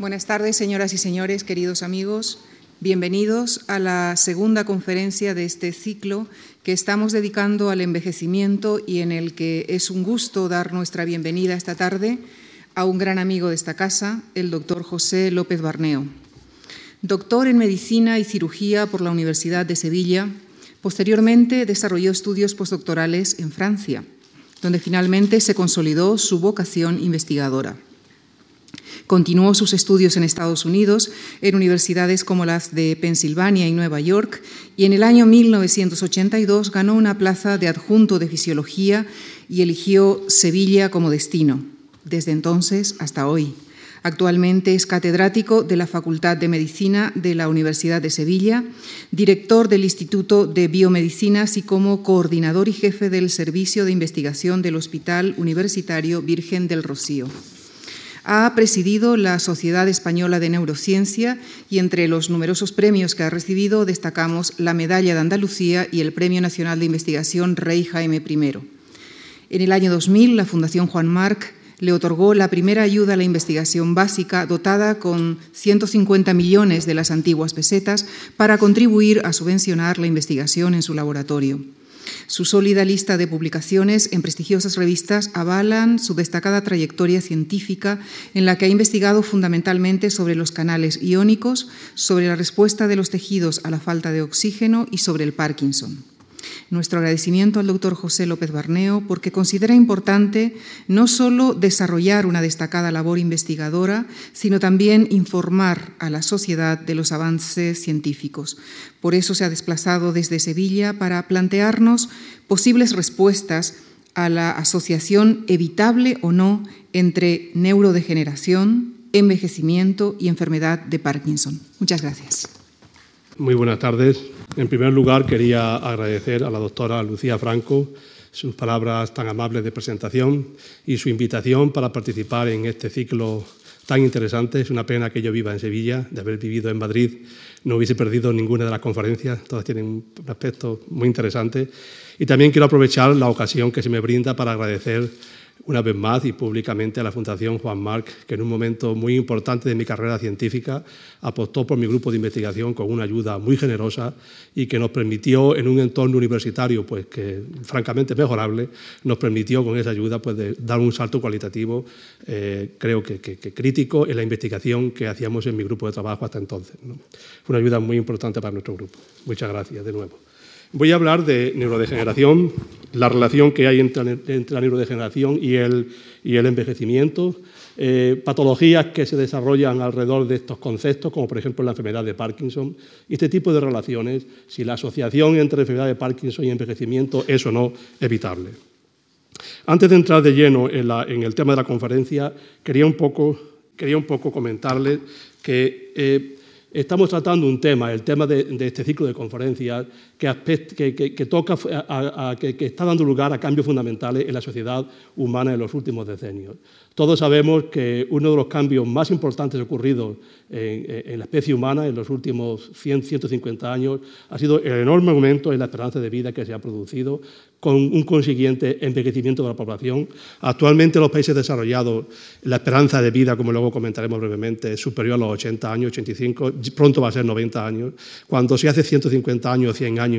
Buenas tardes, señoras y señores, queridos amigos. Bienvenidos a la segunda conferencia de este ciclo que estamos dedicando al envejecimiento y en el que es un gusto dar nuestra bienvenida esta tarde a un gran amigo de esta casa, el doctor José López Barneo. Doctor en Medicina y Cirugía por la Universidad de Sevilla, posteriormente desarrolló estudios postdoctorales en Francia, donde finalmente se consolidó su vocación investigadora. Continuó sus estudios en Estados Unidos, en universidades como las de Pensilvania y Nueva York, y en el año 1982 ganó una plaza de adjunto de fisiología y eligió Sevilla como destino, desde entonces hasta hoy. Actualmente es catedrático de la Facultad de Medicina de la Universidad de Sevilla, director del Instituto de Biomedicina, así como coordinador y jefe del Servicio de Investigación del Hospital Universitario Virgen del Rocío. Ha presidido la Sociedad Española de Neurociencia y entre los numerosos premios que ha recibido destacamos la Medalla de Andalucía y el Premio Nacional de Investigación Rey Jaime I. En el año 2000, la Fundación Juan Marc le otorgó la primera ayuda a la investigación básica dotada con 150 millones de las antiguas pesetas para contribuir a subvencionar la investigación en su laboratorio. Su sólida lista de publicaciones en prestigiosas revistas avalan su destacada trayectoria científica en la que ha investigado fundamentalmente sobre los canales iónicos, sobre la respuesta de los tejidos a la falta de oxígeno y sobre el Parkinson. Nuestro agradecimiento al doctor José López Barneo porque considera importante no solo desarrollar una destacada labor investigadora, sino también informar a la sociedad de los avances científicos. Por eso se ha desplazado desde Sevilla para plantearnos posibles respuestas a la asociación evitable o no entre neurodegeneración, envejecimiento y enfermedad de Parkinson. Muchas gracias. Muy buenas tardes. En primer lugar, quería agradecer a la doctora Lucía Franco sus palabras tan amables de presentación y su invitación para participar en este ciclo tan interesante. Es una pena que yo viva en Sevilla, de haber vivido en Madrid no hubiese perdido ninguna de las conferencias, todas tienen un aspecto muy interesante. Y también quiero aprovechar la ocasión que se me brinda para agradecer una vez más y públicamente a la Fundación Juan Marc, que en un momento muy importante de mi carrera científica apostó por mi grupo de investigación con una ayuda muy generosa y que nos permitió, en un entorno universitario pues que francamente mejorable, nos permitió con esa ayuda pues, dar un salto cualitativo, eh, creo que, crítico, en la investigación que hacíamos en mi grupo de trabajo hasta entonces. Fue una ayuda muy importante para nuestro grupo. Muchas gracias de nuevo. Voy a hablar de neurodegeneración, la relación que hay entre, la neurodegeneración y el, y el envejecimiento, eh, patologías que se desarrollan alrededor de estos conceptos, como por ejemplo la enfermedad de Parkinson, y este tipo de relaciones, si la asociación entre la enfermedad de Parkinson y envejecimiento es o no evitable. Antes de entrar de lleno en, el tema de la conferencia, quería un poco, quería un poco comentarles que eh, Estamos tratando un tema, el tema de, este ciclo de conferencias, que, toca, que, está dando lugar a cambios fundamentales en la sociedad humana en los últimos decenios. Todos sabemos que uno de los cambios más importantes ocurridos en, la especie humana en los últimos 100, 150 años ha sido el enorme aumento en la esperanza de vida que se ha producido con un consiguiente envejecimiento de la población. Actualmente en los países desarrollados la esperanza de vida, como luego comentaremos brevemente, es superior a los 80 años, 85, pronto va a ser 90 años. Cuando si hace 150 años, 100 años,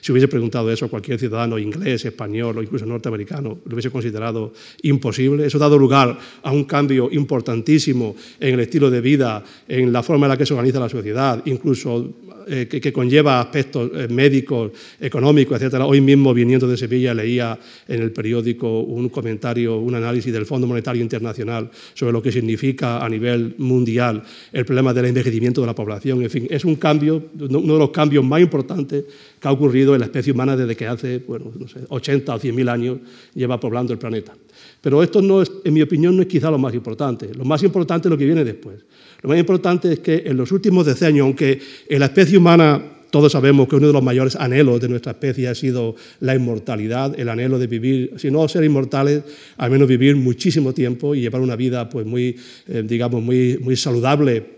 si hubiese preguntado eso a cualquier ciudadano inglés, español o incluso norteamericano, lo hubiese considerado imposible. Eso ha dado lugar a un cambio importantísimo en el estilo de vida, en la forma en la que se organiza la sociedad, incluso eh, que, conlleva aspectos eh, médicos, económicos, etc. Hoy mismo, viniendo de Sevilla, leía en el periódico un comentario, un análisis del Fondo Monetario Internacional sobre lo que significa a nivel mundial el problema del envejecimiento de la población. En fin, es un cambio, uno de los cambios más importantes que ha ocurrido en la especie humana desde que hace bueno, no sé, 80 o 100 mil años lleva poblando el planeta. Pero esto, no es, en mi opinión, no es quizá lo más importante. Lo más importante es lo que viene después. Lo más importante es que en los últimos decenios, aunque en la especie humana todos sabemos que uno de los mayores anhelos de nuestra especie ha sido la inmortalidad, el anhelo de vivir, si no ser inmortales, al menos vivir muchísimo tiempo y llevar una vida pues muy, eh, digamos, muy, muy saludable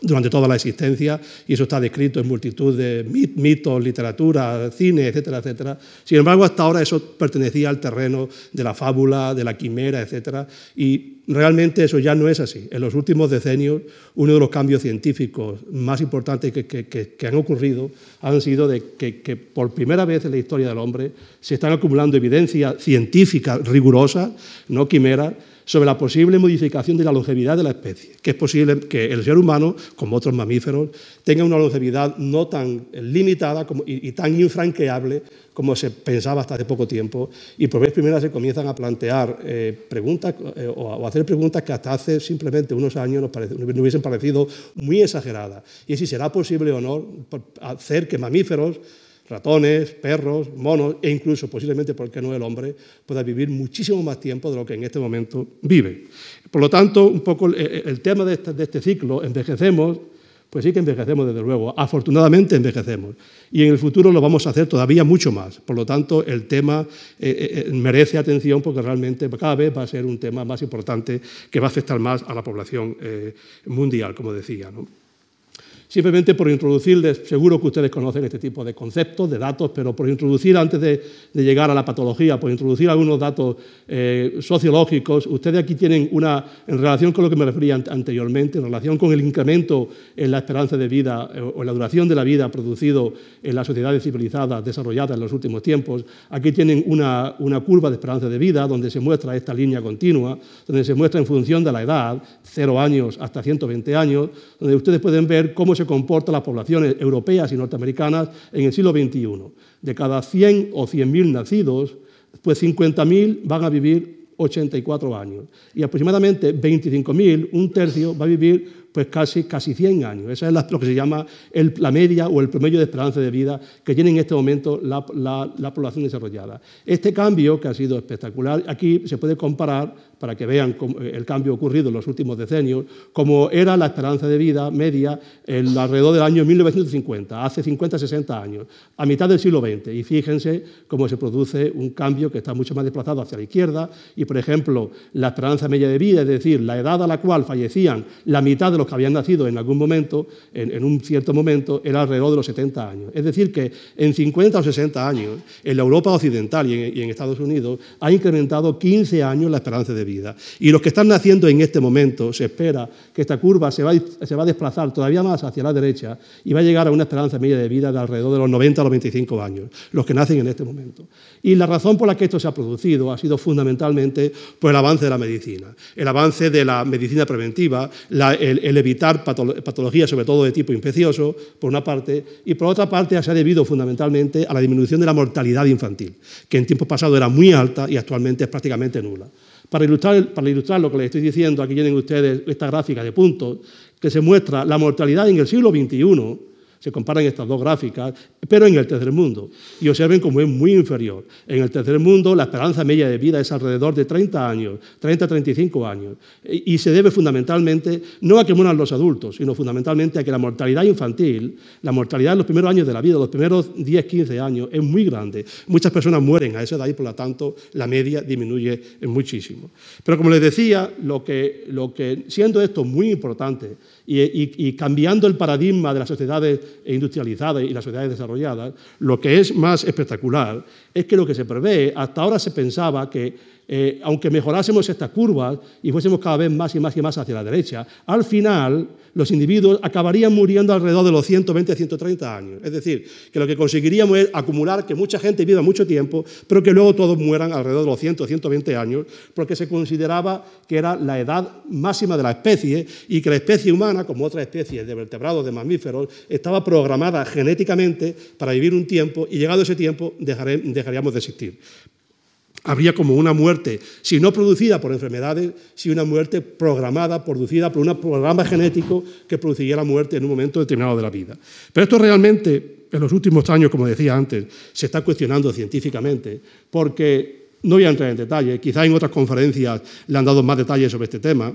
durante toda la existencia, y eso está descrito en multitud de mitos, literatura, cine, etcétera, etcétera. Sin embargo, hasta ahora eso pertenecía al terreno de la fábula, de la quimera, etcétera, y realmente eso ya no es así. En los últimos decenios, uno de los cambios científicos más importantes que, han ocurrido han sido de que, por primera vez en la historia del hombre se están acumulando evidencia científica rigurosa, no quimera, sobre la posible modificación de la longevidad de la especie, que es posible que el ser humano, como otros mamíferos, tenga una longevidad no tan limitada y, tan infranqueable como se pensaba hasta hace poco tiempo, y por vez primera se comienzan a plantear eh, preguntas eh, o hacer preguntas que hasta hace simplemente unos años nos, hubiesen parecido muy exageradas. Y si será posible o no hacer que mamíferos ratones, perros, monos e incluso posiblemente, porque no el hombre, pueda vivir muchísimo más tiempo de lo que en este momento vive. Por lo tanto, un poco el, tema de este, ciclo, envejecemos, pues sí que envejecemos desde luego, afortunadamente envejecemos y en el futuro lo vamos a hacer todavía mucho más. Por lo tanto, el tema eh, eh, merece atención porque realmente cada vez va a ser un tema más importante que va a afectar más a la población eh, mundial, como decía. Simplemente por introducirles, seguro que ustedes conocen este tipo de conceptos, de datos, pero por introducir, antes de, llegar a la patología, por introducir algunos datos eh, sociológicos, ustedes aquí tienen una, en relación con lo que me refería anteriormente, en relación con el incremento en la esperanza de vida eh, o en la duración de la vida producido en las sociedades civilizadas desarrolladas en los últimos tiempos, aquí tienen una, una curva de esperanza de vida donde se muestra esta línea continua, donde se muestra en función de la edad, 0 años hasta 120 años, donde ustedes pueden ver cómo se comportan las poblaciones europeas y norteamericanas en el siglo XXI. De cada 100 o 100.000 nacidos, pues 50.000 van a vivir 84 años. Y aproximadamente 25.000, un tercio, va a vivir pues casi, casi 100 años. Esa es lo que se llama la media o el promedio de esperanza de vida que tiene en este momento la, la población desarrollada. Este cambio, que ha sido espectacular, aquí se puede comparar para que vean eh, el cambio ocurrido en los últimos decenios, como era la esperanza de vida media alrededor del año 1950, hace 50, 60 años, a mitad del siglo XX. Y fíjense cómo se produce un cambio que está mucho más desplazado hacia la izquierda. Y, por ejemplo, la esperanza media de vida, es decir, la edad a la cual fallecían la mitad de los que habían nacido en algún momento, en, un cierto momento, era alrededor de los 70 años. Es decir, que en 50 o 60 años, en la Europa occidental y en, y en Estados Unidos, ha incrementado 15 años la esperanza de vida. Y los que están naciendo en este momento, se espera que esta curva se va, se va a desplazar todavía más hacia la derecha y va a llegar a una esperanza media de vida de alrededor de los 90 a los 25 años, los que nacen en este momento. Y la razón por la que esto se ha producido ha sido fundamentalmente por el avance de la medicina, el avance de la medicina preventiva, el, evitar patologías, sobre todo de tipo infeccioso, por una parte, y por otra parte se ha debido fundamentalmente a la disminución de la mortalidad infantil, que en tiempos pasados era muy alta y actualmente es prácticamente nula. Para ilustrar, para ilustrar lo que les estoy diciendo, aquí tienen ustedes esta gráfica de puntos que se muestra la mortalidad en el siglo XXI se comparan estas dos gráficas, pero en el tercer mundo. Y observen cómo es muy inferior. En el tercer mundo la esperanza media de vida es alrededor de 30 años, 30-35 años. Y se debe fundamentalmente no a que mueran los adultos, sino fundamentalmente a que la mortalidad infantil, la mortalidad en los primeros años de la vida, los primeros 10-15 años, es muy grande. Muchas personas mueren a esa edad y por lo tanto la media disminuye muchísimo. Pero como les decía, lo que, lo que siendo esto muy importante, y, cambiando el paradigma de las sociedades industrializadas y las sociedades desarrolladas, lo que es más espectacular es que lo que se prevé, hasta ahora se pensaba que eh, aunque mejorásemos estas curvas y fuésemos cada vez más y más y más hacia la derecha, al final los individuos acabarían muriendo alrededor de los 120, 130 años. Es decir, que lo que conseguiríamos es acumular que mucha gente viva mucho tiempo, pero que luego todos mueran alrededor de los 100, 120 años, porque se consideraba que era la edad máxima de la especie y que la especie humana, como otras especies de vertebrados, de mamíferos, estaba programada genéticamente para vivir un tiempo y llegado ese tiempo dejaríamos de existir habría como una muerte, si no producida por enfermedades, si una muerte programada, producida por un programa genético que produciría la muerte en un momento determinado de la vida. Pero esto realmente, en los últimos años, como decía antes, se está cuestionando científicamente, porque no voy a entrar en detalle, quizá en otras conferencias le han dado más detalles sobre este tema,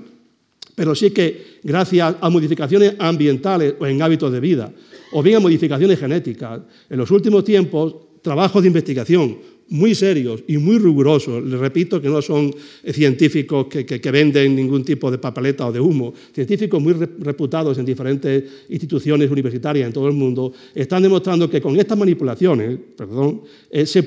pero sí que gracias a modificaciones ambientales o en hábitos de vida, o bien a modificaciones genéticas, en los últimos tiempos, trabajos de investigación muy serios y muy rigurosos, les repito que no son científicos que, venden ningún tipo de papeleta o de humo, científicos muy reputados en diferentes instituciones universitarias en todo el mundo, están demostrando que con estas manipulaciones perdón, eh, se,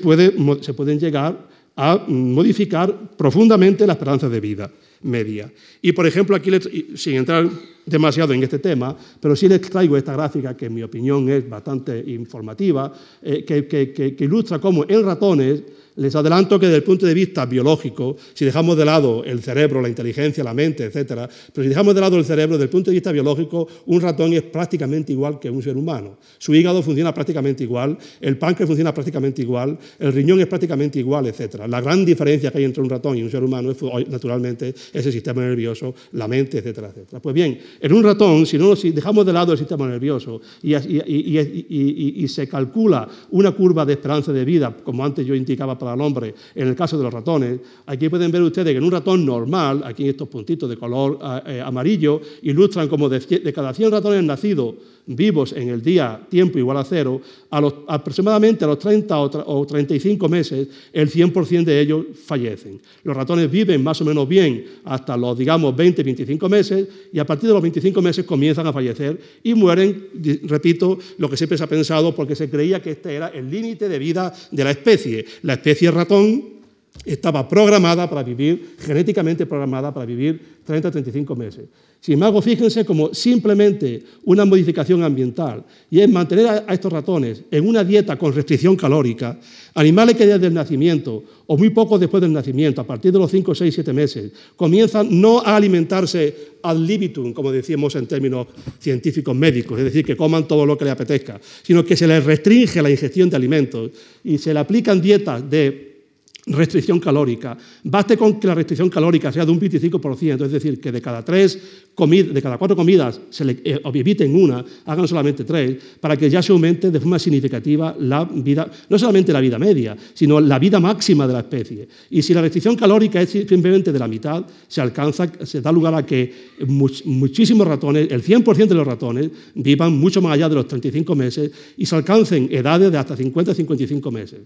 se pueden llegar a modificar profundamente la esperanza de vida media. Y, por ejemplo, aquí, sin entrar demasiado en este tema, pero sí les traigo esta gráfica que en mi opinión es bastante informativa, eh, que, ilustra cómo en ratones les adelanto que desde el punto de vista biológico, si dejamos de lado el cerebro, la inteligencia, la mente, etc., pero si dejamos de lado el cerebro, desde el punto de vista biológico, un ratón es prácticamente igual que un ser humano. Su hígado funciona prácticamente igual, el páncreas funciona prácticamente igual, el riñón es prácticamente igual, etc. La gran diferencia que hay entre un ratón y un ser humano es, naturalmente, ese sistema nervioso, la mente, etcétera, etcétera. Pues bien, en un ratón, si, no, si dejamos de lado el sistema nervioso y, se calcula una curva de esperanza de vida, como antes yo indicaba para al hombre, en el caso de los ratones, aquí pueden ver ustedes que en un ratón normal, aquí estos puntitos de color eh, amarillo, ilustran como de, cada 100 ratones nacidos vivos en el día tiempo igual a cero, aproximadamente a los 30 o, 35 meses, el 100% de ellos fallecen. Los ratones viven más o menos bien hasta los, digamos, 20, 25 meses y a partir de los 25 meses comienzan a fallecer y mueren, repito, lo que siempre se ha pensado porque se creía que este era el límite de vida de la especie. La especie ratón estaba programada para vivir, genéticamente programada para vivir 30 35 meses. Sin embargo, fíjense como simplemente una modificación ambiental y es mantener a estos ratones en una dieta con restricción calórica, animales que desde el nacimiento o muy poco después del nacimiento, a partir de los 5, 6, 7 meses, comienzan no a alimentarse ad libitum, como decíamos en términos científicos médicos, es decir, que coman todo lo que les apetezca, sino que se les restringe la ingestión de alimentos y se le aplican dietas de restricción calórica. Baste con que la restricción calórica sea de un 25%, es decir, que de cada, tres de cada cuatro comidas se le, eh, eviten una, hagan solamente tres, para que ya se aumente de forma significativa la vida, no solamente la vida media, sino la vida máxima de la especie. Y si la restricción calórica es simplemente de la mitad, se alcanza, se da lugar a que muchísimos ratones, el 100% de los ratones, vivan mucho más allá de los 35 meses y se alcancen edades de hasta 50-55 meses.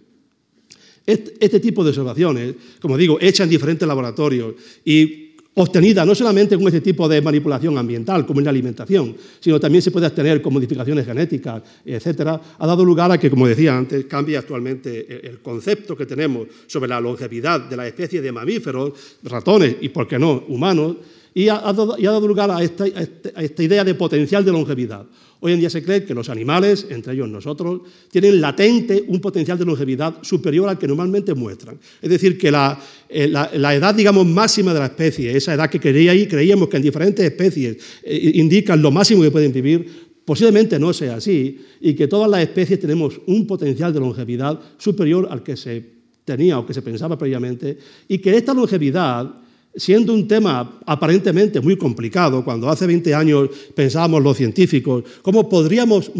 Este tipo de observaciones, como digo, hechas en diferentes laboratorios y obtenidas no solamente con este tipo de manipulación ambiental, como en la alimentación, sino también se puede obtener con modificaciones genéticas, etcétera, ha dado lugar a que, como decía antes, cambie actualmente el concepto que tenemos sobre la longevidad de las especies de mamíferos, ratones y, por qué no, humanos, y ha, dado, lugar a esta, a esta idea de potencial de longevidad. Hoy en día se cree que los animales, entre ellos nosotros, tienen latente un potencial de longevidad superior al que normalmente muestran. Es decir, que la, eh, edad, digamos, máxima de la especie, esa edad que creíamos que en diferentes especies eh, indican lo máximo que pueden vivir, posiblemente no sea así y que todas las especies tenemos un potencial de longevidad superior al que se tenía o que se pensaba previamente y que esta longevidad siendo un tema aparentemente muy complicado, cuando hace 20 años pensábamos los científicos, ¿cómo podríamos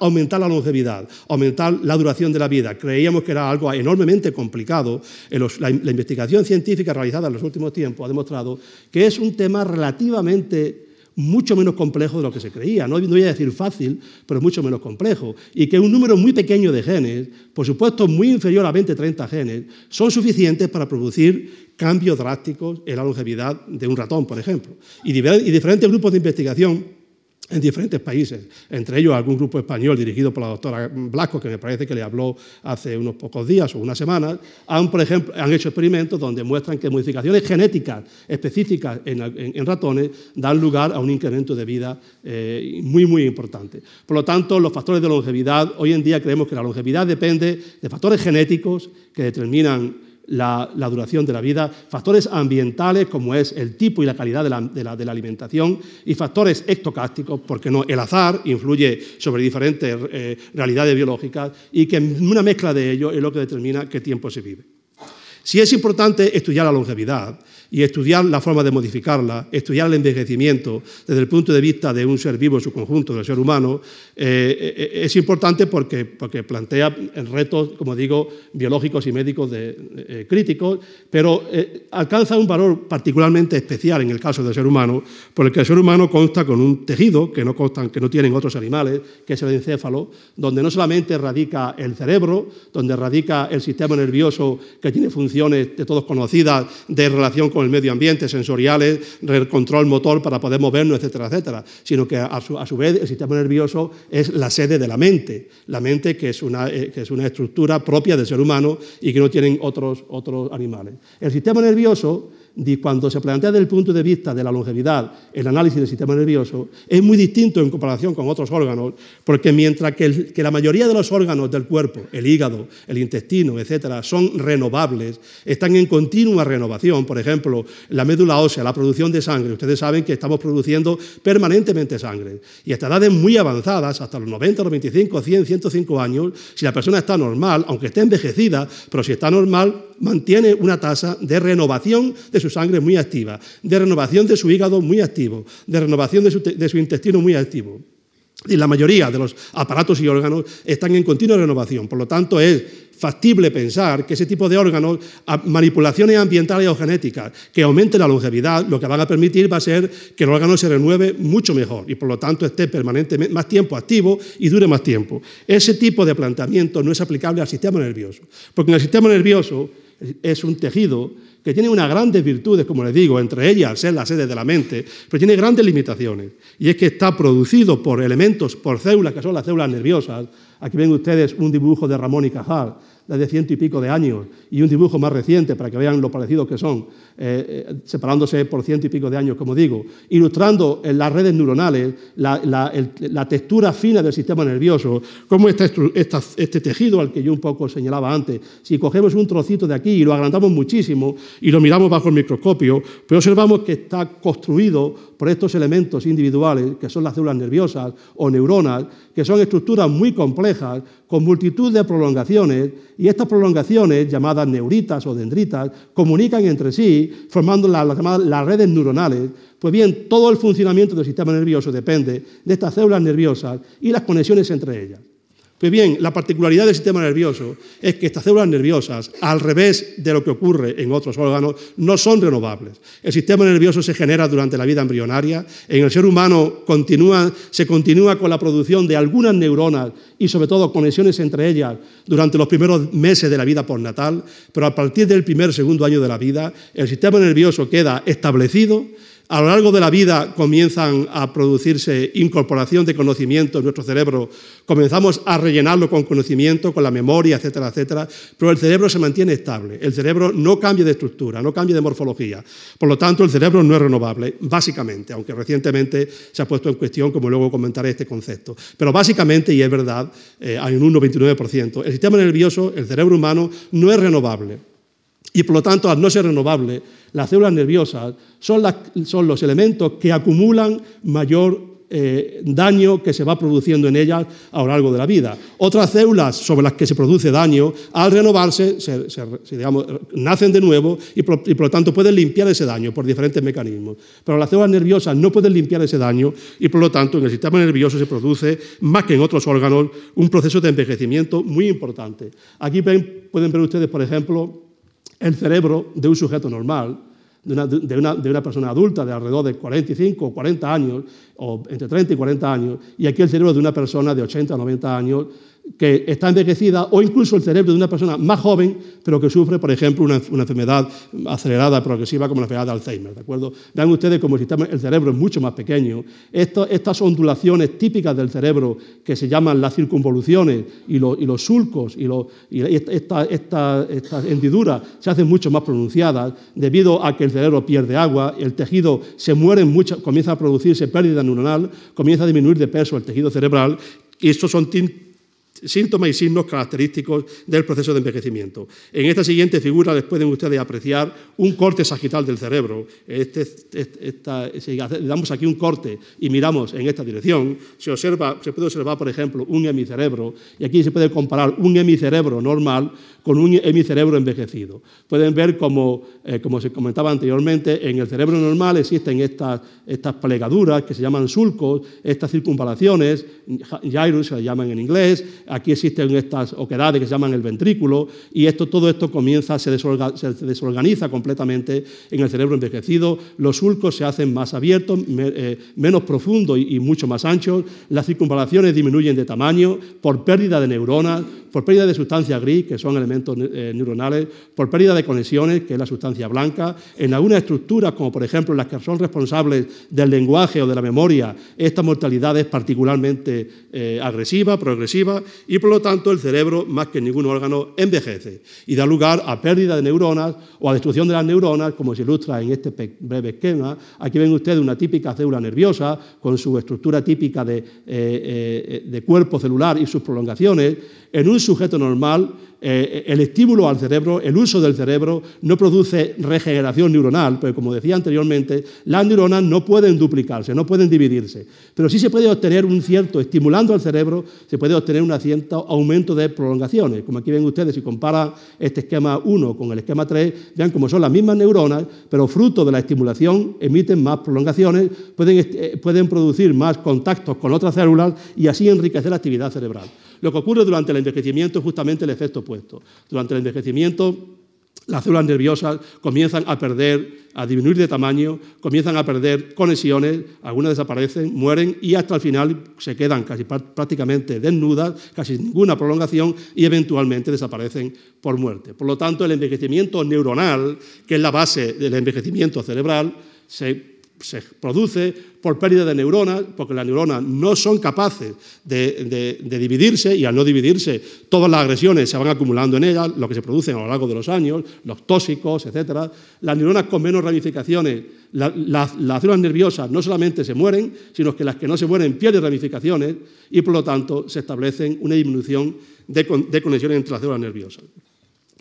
aumentar la longevidad, aumentar la duración de la vida? Creíamos que era algo enormemente complicado. La, investigación científica realizada en los últimos tiempos ha demostrado que es un tema relativamente mucho menos complejo de lo que se creía. No, voy a decir fácil, pero mucho menos complejo. Y que un número muy pequeño de genes, por supuesto muy inferior a 20-30 genes, son suficientes para producir cambios drásticos en la longevidad de un ratón, por ejemplo. Y, diferentes grupos de investigación en diferentes países, entre ellos algún grupo español dirigido por la doctora Blasco, que me parece que le habló hace unos pocos días o unas semanas, han, por ejemplo, han hecho experimentos donde muestran que modificaciones genéticas específicas en, ratones dan lugar a un incremento de vida eh, muy, muy importante. Por lo tanto, los factores de longevidad, hoy en día creemos que la longevidad depende de factores genéticos que determinan la, duración de la vida, factores ambientales como es el tipo y la calidad de la, alimentación y factores estocásticos, porque no, el azar influye sobre diferentes eh, realidades biológicas y que una mezcla de ellos es lo que determina qué tiempo se vive. Si es importante estudiar la longevidad, y estudiar la forma de modificarla, estudiar el envejecimiento desde el punto de vista de un ser vivo en su conjunto, del ser humano, eh, eh, es importante porque, porque plantea retos, como digo, biológicos y médicos de, críticos, pero alcanza un valor particularmente especial en el caso del ser humano, por el que el ser humano consta con un tejido que no, constan, que no tienen otros animales, que es el encéfalo, donde no solamente radica el cerebro, donde radica el sistema nervioso que tiene funciones de todos conocidas de relación con el medio ambiente, sensoriales, control motor para poder movernos, etcétera, etcétera, sino que a su, vez el sistema nervioso es la sede de la mente, la mente que es una, eh, que es una estructura propia del ser humano y que no tienen otros, otros animales. El sistema nervioso cuando se plantea desde el punto de vista de la longevidad el análisis del sistema nervioso, es muy distinto en comparación con otros órganos, porque mientras que, la mayoría de los órganos del cuerpo, el hígado, el intestino, etcétera, son renovables, están en continua renovación, por ejemplo, la médula ósea, la producción de sangre, ustedes saben que estamos produciendo permanentemente sangre, y hasta edades muy avanzadas, hasta los 90, los 25, 100, 105 años, si la persona está normal, aunque esté envejecida, pero si está normal, mantiene una tasa de renovación de su sangre muy activa, de renovación de su hígado muy activo, de renovación de su, intestino muy activo. Y la mayoría de los aparatos y órganos están en continua renovación. Por lo tanto, es factible pensar que ese tipo de órganos, manipulaciones ambientales o genéticas que aumenten la longevidad, lo que van a permitir va a ser que el órgano se renueve mucho mejor y por lo tanto esté permanentemente más tiempo activo y dure más tiempo. Ese tipo de planteamiento no es aplicable al sistema nervioso, porque en el sistema nervioso es un tejido que tiene unas grandes virtudes, como les digo, entre ellas ser la sede de la mente, pero tiene grandes limitaciones. Y es que está producido por elementos, por células que son las células nerviosas. Aquí ven ustedes un dibujo de Ramón y Cajal, de ciento y pico de años, y un dibujo más reciente para que vean lo parecidos que son, eh, eh, separándose por ciento y pico de años, como digo, ilustrando en las redes neuronales la, textura fina del sistema nervioso, cómo este, este tejido al que yo un poco señalaba antes, si cogemos un trocito de aquí y lo agrandamos muchísimo y lo miramos bajo el microscopio, pues observamos que está construido por estos elementos individuales, que son las células nerviosas o neuronas, que son estructuras muy complejas, con multitud de prolongaciones, y estas prolongaciones, llamadas neuritas o dendritas, comunican entre sí, formando las, las redes neuronales. Pues bien, todo el funcionamiento del sistema nervioso depende de estas células nerviosas y las conexiones entre ellas. Pues bien, la particularidad del sistema nervioso es que estas células nerviosas, al revés de lo que ocurre en otros órganos, no son renovables. El sistema nervioso se genera durante la vida embrionaria. En el ser humano se continúa con la producción de algunas neuronas y sobre todo conexiones entre ellas durante los primeros meses de la vida postnatal, pero a partir del primer segundo año de la vida, el sistema nervioso queda establecido a lo largo de la vida comienzan a producirse incorporación de conocimiento en nuestro cerebro, comenzamos a rellenarlo con conocimiento, con la memoria, etcétera, etcétera, pero el cerebro se mantiene estable, el cerebro no cambia de estructura, no cambia de morfología. Por lo tanto, el cerebro no es renovable, básicamente, aunque recientemente se ha puesto en cuestión, como luego comentaré este concepto. Pero básicamente, y es verdad, eh, hay un 1,29%, el sistema nervioso, el cerebro humano, no es renovable. Y por lo tanto, al no ser renovable, las células nerviosas son, los elementos que acumulan mayor eh, daño que se va produciendo en ellas a lo largo de la vida. Otras células sobre las que se produce daño, al renovarse, nacen de nuevo y por, y por, lo tanto pueden limpiar ese daño por diferentes mecanismos. Pero las células nerviosas no pueden limpiar ese daño y por lo tanto en el sistema nervioso se produce, más que en otros órganos, un proceso de envejecimiento muy importante. Aquí pueden ver ustedes, por ejemplo, el cerebro de un sujeto normal, de una, persona adulta de alrededor de 45 o 40 años, o entre 30 y 40 años, y aquí el cerebro de una persona de 80 o 90 años, que está envejecida o incluso el cerebro de una persona más joven, pero que sufre, por ejemplo, una, enfermedad acelerada, progresiva, como la enfermedad de Alzheimer. ¿de acuerdo? Vean ustedes cómo el, el cerebro es mucho más pequeño. estas ondulaciones típicas del cerebro, que se llaman las circunvoluciones y, los sulcos y, estas hendiduras, se hacen mucho más pronunciadas debido a que el cerebro pierde agua, el tejido se muere, mucho, comienza a producirse pérdida neuronal, comienza a disminuir de peso el tejido cerebral, y estos son síntomas y signos característicos del proceso de envejecimiento. En esta siguiente figura les pueden ustedes apreciar un corte sagital del cerebro. Este, si le damos aquí un corte y miramos en esta dirección, se, observa, se puede observar, por ejemplo, un hemicerebro, y aquí se puede comparar un hemicerebro normal con un hemicerebro envejecido. Pueden ver, como, eh, como se comentaba anteriormente, en el cerebro normal existen estas, estas plegaduras que se llaman sulcos, estas circunvalaciones, gyrus se llaman en inglés, aquí existen estas oquedades que se llaman el ventrículo, y esto, todo esto comienza, se, desorganiza completamente en el cerebro envejecido, los sulcos se hacen más abiertos, eh, menos profundos y, mucho más anchos, las circunvalaciones disminuyen de tamaño por pérdida de neuronas, por pérdida de sustancia gris, que son elementos eh, neuronales, por pérdida de conexiones, que es la sustancia blanca, en algunas estructuras, como por ejemplo las que son responsables del lenguaje o de la memoria, esta mortalidad es particularmente eh, agresiva, progresiva, y por lo tanto el cerebro, más que ningún órgano, envejece y da lugar a pérdida de neuronas o a destrucción de las neuronas, como se ilustra en este breve esquema. Aquí ven ustedes una típica célula nerviosa con su estructura típica de, eh, de cuerpo celular y sus prolongaciones. En un sujeto normal, eh, el estímulo al cerebro, el uso del cerebro, no produce regeneración neuronal, pero como decía anteriormente, las neuronas no pueden duplicarse, no pueden dividirse. Pero sí se puede obtener un cierto, estimulando al cerebro, se puede obtener un cierto aumento de prolongaciones. Como aquí ven ustedes, si comparan este esquema 1 con el esquema 3, vean cómo son las mismas neuronas, pero fruto de la estimulación emiten más prolongaciones, pueden, eh, pueden producir más contactos con otras células y así enriquecer la actividad cerebral. Lo que ocurre durante el envejecimiento es justamente el efecto opuesto. Durante el envejecimiento, las células nerviosas comienzan a perder, a disminuir de tamaño, comienzan a perder conexiones, algunas desaparecen, mueren y hasta el final se quedan casi prácticamente desnudas, casi ninguna prolongación y eventualmente desaparecen por muerte. Por lo tanto, el envejecimiento neuronal, que es la base del envejecimiento cerebral, se se produce por pérdida de neuronas, porque las neuronas no son capaces de, dividirse y al no dividirse todas las agresiones se van acumulando en ellas, lo que se produce a lo largo de los años, los tóxicos, etc. Las neuronas con menos ramificaciones, las células nerviosas no solamente se mueren, sino que las que no se mueren pierden ramificaciones y por lo tanto se establece una disminución de conexiones entre las células nerviosas.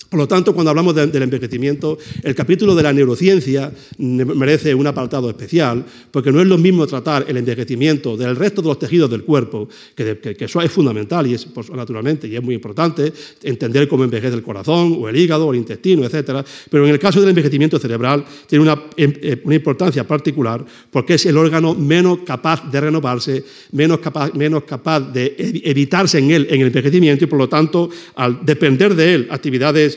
Por lo tanto, cuando hablamos del envejecimiento, el capítulo de la neurociencia merece un apartado especial, porque no es lo mismo tratar el envejecimiento del resto de los tejidos del cuerpo, que, eso es fundamental y es pues, naturalmente y es muy importante entender cómo envejece el corazón o el hígado o el intestino, etc. Pero en el caso del envejecimiento cerebral tiene una, em, eh, una importancia particular porque es el órgano menos capaz de renovarse, menos capaz, menos capaz de evitarse en él en el envejecimiento y por lo tanto, al depender de él actividades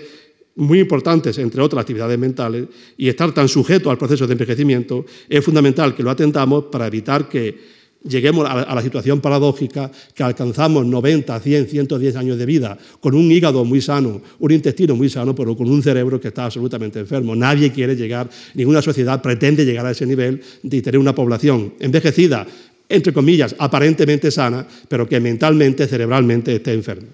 muy importantes, entre otras actividades mentales, y estar tan sujeto al proceso de envejecimiento, es fundamental que lo atendamos para evitar que lleguemos a la situación paradójica que alcanzamos 90, 100, 110 años de vida con un hígado muy sano, un intestino muy sano, pero con un cerebro que está absolutamente enfermo. Nadie quiere llegar, ninguna sociedad pretende llegar a ese nivel de tener una población envejecida, entre comillas, aparentemente sana, pero que mentalmente, cerebralmente esté enferma.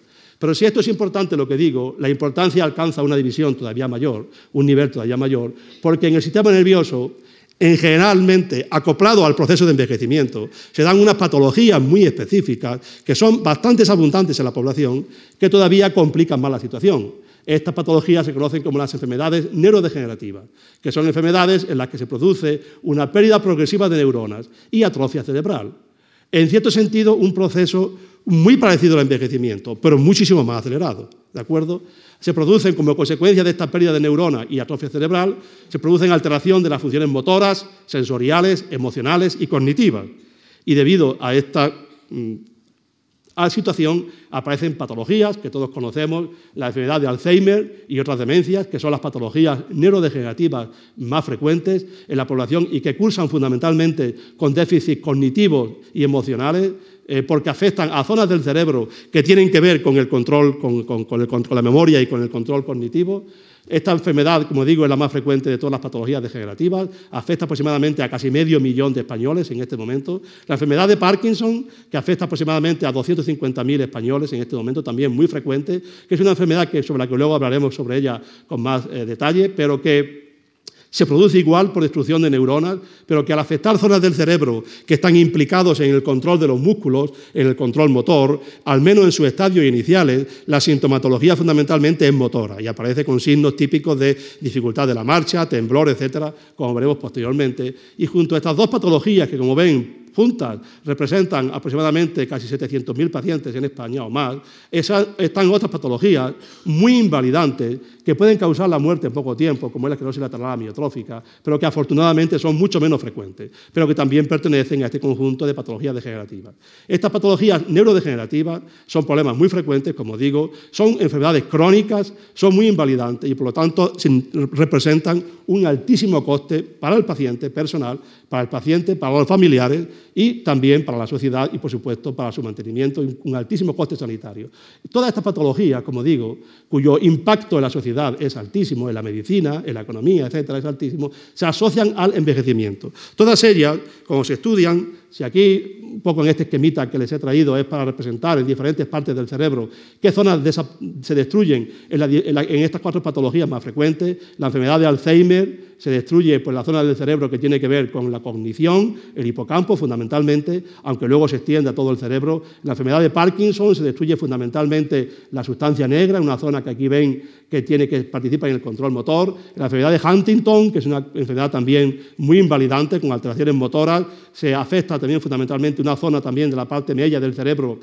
Pero si esto es importante lo que digo, la importancia alcanza una división todavía mayor, un nivel todavía mayor, porque en el sistema nervioso, en generalmente acoplado al proceso de envejecimiento, se dan unas patologías muy específicas que son bastante abundantes en la población, que todavía complican más la situación. Estas patologías se conocen como las enfermedades neurodegenerativas, que son enfermedades en las que se produce una pérdida progresiva de neuronas y atrofia cerebral. En cierto sentido, un proceso muy parecido al envejecimiento, pero muchísimo más acelerado. ¿De acuerdo? Se producen como consecuencia de esta pérdida de neuronas y atrofia cerebral, se producen alteración de las funciones motoras, sensoriales, emocionales y cognitivas. Y debido a esta mm, a situación aparecen patologías que todos conocemos, la enfermedad de Alzheimer y otras demencias, que son las patologías neurodegenerativas más frecuentes en la población y que cursan fundamentalmente con déficits cognitivos y emocionales, eh, porque afectan a zonas del cerebro que tienen que ver con el control, con, con la memoria y con el control cognitivo. Esta enfermedad, como digo, es la más frecuente de todas las patologías degenerativas, afecta aproximadamente a casi medio millón de españoles en este momento. La enfermedad de Parkinson, que afecta aproximadamente a 250.000 españoles en este momento, también muy frecuente, que es una enfermedad que, sobre la que luego hablaremos sobre ella con más eh, detalle, pero que se produce igual por destrucción de neuronas, pero que al afectar zonas del cerebro que están implicados en el control de los músculos, en el control motor, al menos en sus estadios iniciales, la sintomatología fundamentalmente es motora y aparece con signos típicos de dificultad de la marcha, temblor, etcétera, como veremos posteriormente. Y junto a estas dos patologías que, como ven, juntas representan aproximadamente casi 700.000 pacientes en España o más, están otras patologías muy invalidantes que pueden causar la muerte en poco tiempo, como es la esclerosis lateral amiotrófica, pero que afortunadamente son mucho menos frecuentes, pero que también pertenecen a este conjunto de patologías degenerativas. Estas patologías neurodegenerativas son problemas muy frecuentes, como digo, son enfermedades crónicas, son muy invalidantes y por lo tanto representan un altísimo coste para el paciente personal, para el paciente, para los familiares y también para la sociedad y, por supuesto, para su mantenimiento, un altísimo coste sanitario. Todas estas patologías, como digo, cuyo impacto en la sociedad es altísimo, en la medicina, en la economía, etcétera, es altísimo, se asocian al envejecimiento. Todas ellas, como se estudian, si aquí, un poco en este esquemita que les he traído, es para representar en diferentes partes del cerebro qué zonas se destruyen en, estas cuatro patologías más frecuentes, la enfermedad de Alzheimer se destruye por la zona del cerebro que tiene que ver con la cognición, el hipocampo fundamentalmente, aunque luego se extiende a todo el cerebro. La enfermedad de Parkinson se destruye fundamentalmente la sustancia negra, una zona que aquí ven que tiene que participar en el control motor. La enfermedad de Huntington, que es una enfermedad también muy invalidante con alteraciones motoras, se afecta también fundamentalmente una zona también de la parte media del cerebro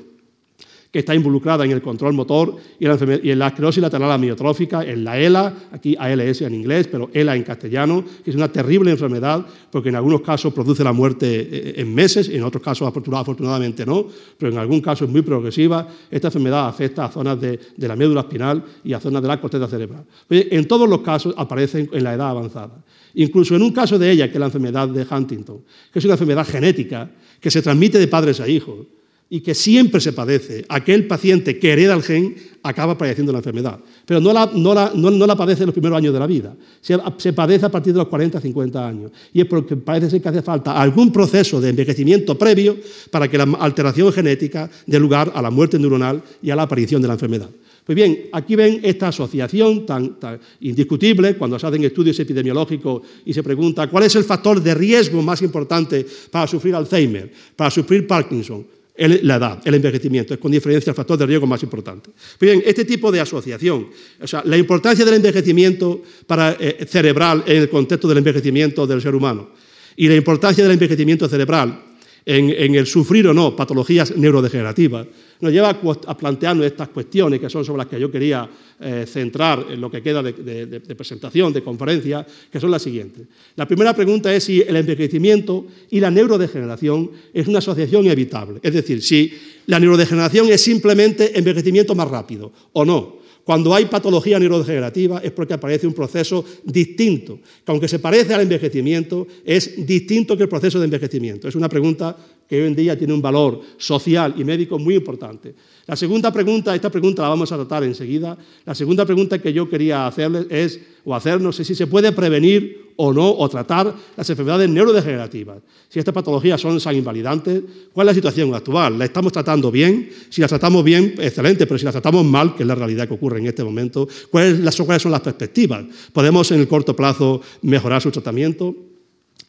que está involucrada en el control motor y en la, esclerosis lateral amiotrófica, en la ELA, aquí ALS en inglés, pero ELA en castellano, que es una terrible enfermedad porque en algunos casos produce la muerte eh, en meses, en otros casos afortunadamente no, pero en algún caso es muy progresiva. Esta enfermedad afecta a zonas de, la médula espinal y a zonas de la corteza cerebral. En todos los casos aparecen en la edad avanzada. Incluso en un caso de ella, que es la enfermedad de Huntington, que es una enfermedad genética que se transmite de padres a hijos y que siempre se padece. Aquel paciente que hereda el gen acaba padeciendo la enfermedad, pero no la, no padece en los primeros años de la vida, se, padece a partir de los 40, 50 años. Y es porque parece ser que hace falta algún proceso de envejecimiento previo para que la alteración genética dé lugar a la muerte neuronal y a la aparición de la enfermedad. Pues bien, aquí ven esta asociación tan, indiscutible cuando se hacen estudios epidemiológicos y se pregunta cuál es el factor de riesgo más importante para sufrir Alzheimer, para sufrir Parkinson. La edad, el envejecimiento, es con diferencia el factor de riesgo más importante. Bien, este tipo de asociación, o sea, la importancia del envejecimiento para, eh, cerebral en el contexto del envejecimiento del ser humano y la importancia del envejecimiento cerebral en, el sufrir o no patologías neurodegenerativas, nos lleva a, plantearnos estas cuestiones que son sobre las que yo quería eh, centrar en lo que queda de, presentación, de conferencia, que son las siguientes. La primera pregunta es si el envejecimiento y la neurodegeneración es una asociación evitable, es decir, si la neurodegeneración es simplemente envejecimiento más rápido o no. Cuando hay patología neurodegenerativa es porque aparece un proceso distinto, que aunque se parece al envejecimiento, es distinto que el proceso de envejecimiento. Es una pregunta que hoy en día tiene un valor social y médico muy importante. La segunda pregunta, esta pregunta la vamos a tratar enseguida, la segunda pregunta que yo quería hacerles es, o hacernos, es si se puede prevenir o no, o tratar las enfermedades neurodegenerativas. Si estas patologías son invalidantes, ¿cuál es la situación actual? ¿La estamos tratando bien? Si la tratamos bien, excelente, pero si la tratamos mal, que es la realidad que ocurre en este momento, ¿cuáles son las perspectivas? ¿Podemos en el corto plazo mejorar su tratamiento?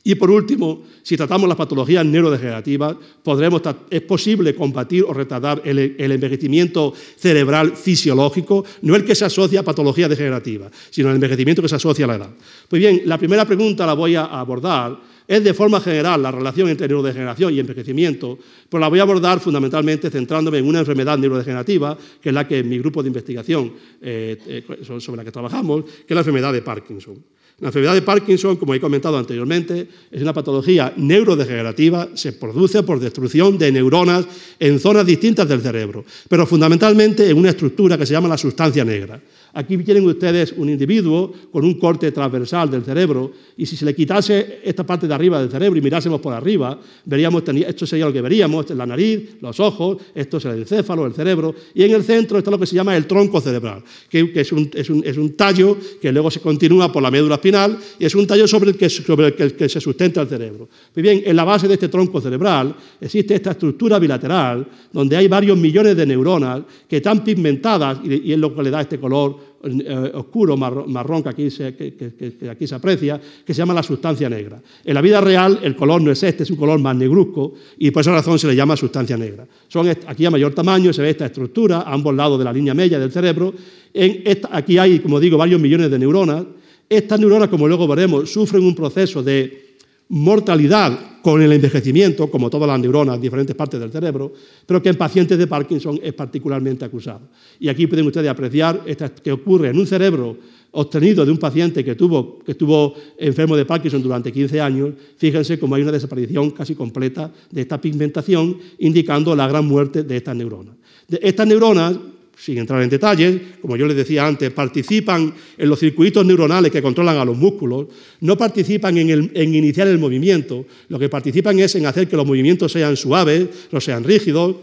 Y por último, si tratamos las patologías neurodegenerativas, podremos, es posible combatir o retardar el, envejecimiento cerebral fisiológico, no el que se asocia a patologías degenerativas, sino el envejecimiento que se asocia a la edad. Pues bien, la primera pregunta la voy a abordar, es de forma general la relación entre neurodegeneración y envejecimiento, pero la voy a abordar fundamentalmente centrándome en una enfermedad neurodegenerativa, que es la que en mi grupo de investigación eh, eh, sobre la que trabajamos, que es la enfermedad de Parkinson. La enfermedad de Parkinson, como he comentado anteriormente, es una patología neurodegenerativa, se produce por destrucción de neuronas en zonas distintas del cerebro, pero fundamentalmente en una estructura que se llama la sustancia negra. Aquí tienen ustedes un individuo con un corte transversal del cerebro y si se le quitase esta parte de arriba del cerebro y mirásemos por arriba, veríamos, esto sería lo que veríamos, la nariz, los ojos, esto es el encéfalo, el cerebro, y en el centro está lo que se llama el tronco cerebral, que, es, un, tallo que luego se continúa por la médula espinal y es un tallo sobre el que, sobre el que, se sustenta el cerebro. Muy bien, en la base de este tronco cerebral existe esta estructura bilateral donde hay varios millones de neuronas que están pigmentadas y, y es lo que le da este color eh, oscuro, marrón, que aquí, se, que, aquí se aprecia, que se llama la sustancia negra. En la vida real el color no es este, es un color más negruzco y por esa razón se le llama sustancia negra. Son aquí a mayor tamaño se ve esta estructura a ambos lados de la línea media del cerebro. En aquí hay, como digo, varios millones de neuronas. Estas neuronas, como luego veremos, sufren un proceso de mortalidad con el envejecimiento, como todas las neuronas en diferentes partes del cerebro, pero que en pacientes de Parkinson es particularmente acusado. Y aquí pueden ustedes apreciar que ocurre en un cerebro obtenido de un paciente que, estuvo enfermo de Parkinson durante 15 años, fíjense cómo hay una desaparición casi completa de esta pigmentación, indicando la gran muerte de estas neuronas. estas neuronas sin entrar en detalles, como yo les decía antes, participan en los circuitos neuronales que controlan a los músculos, no participan en, iniciar el movimiento, lo que participan es en hacer que los movimientos sean suaves, no sean rígidos,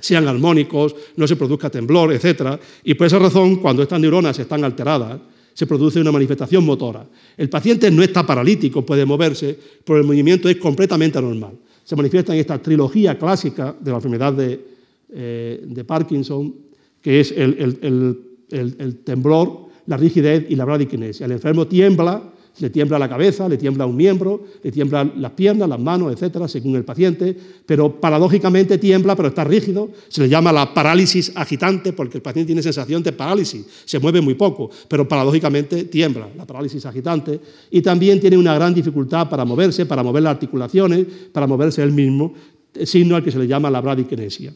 sean armónicos, no se produzca temblor, etc. Y por esa razón, cuando estas neuronas están alteradas, se produce una manifestación motora. El paciente no está paralítico, puede moverse, pero el movimiento es completamente anormal. Se manifiesta en esta trilogía clásica de la enfermedad de, eh, de Parkinson, que es el, temblor, la rigidez y la bradiquinesia. El enfermo tiembla, le tiembla la cabeza, le tiembla un miembro, le tiemblan las piernas, las manos, etcétera, según el paciente, pero paradójicamente tiembla, pero está rígido. Se le llama la parálisis agitante porque el paciente tiene sensación de parálisis, se mueve muy poco, pero paradójicamente tiembla, la parálisis agitante, y también tiene una gran dificultad para moverse, para mover las articulaciones, para moverse él mismo, signo al que se le llama la bradiquinesia.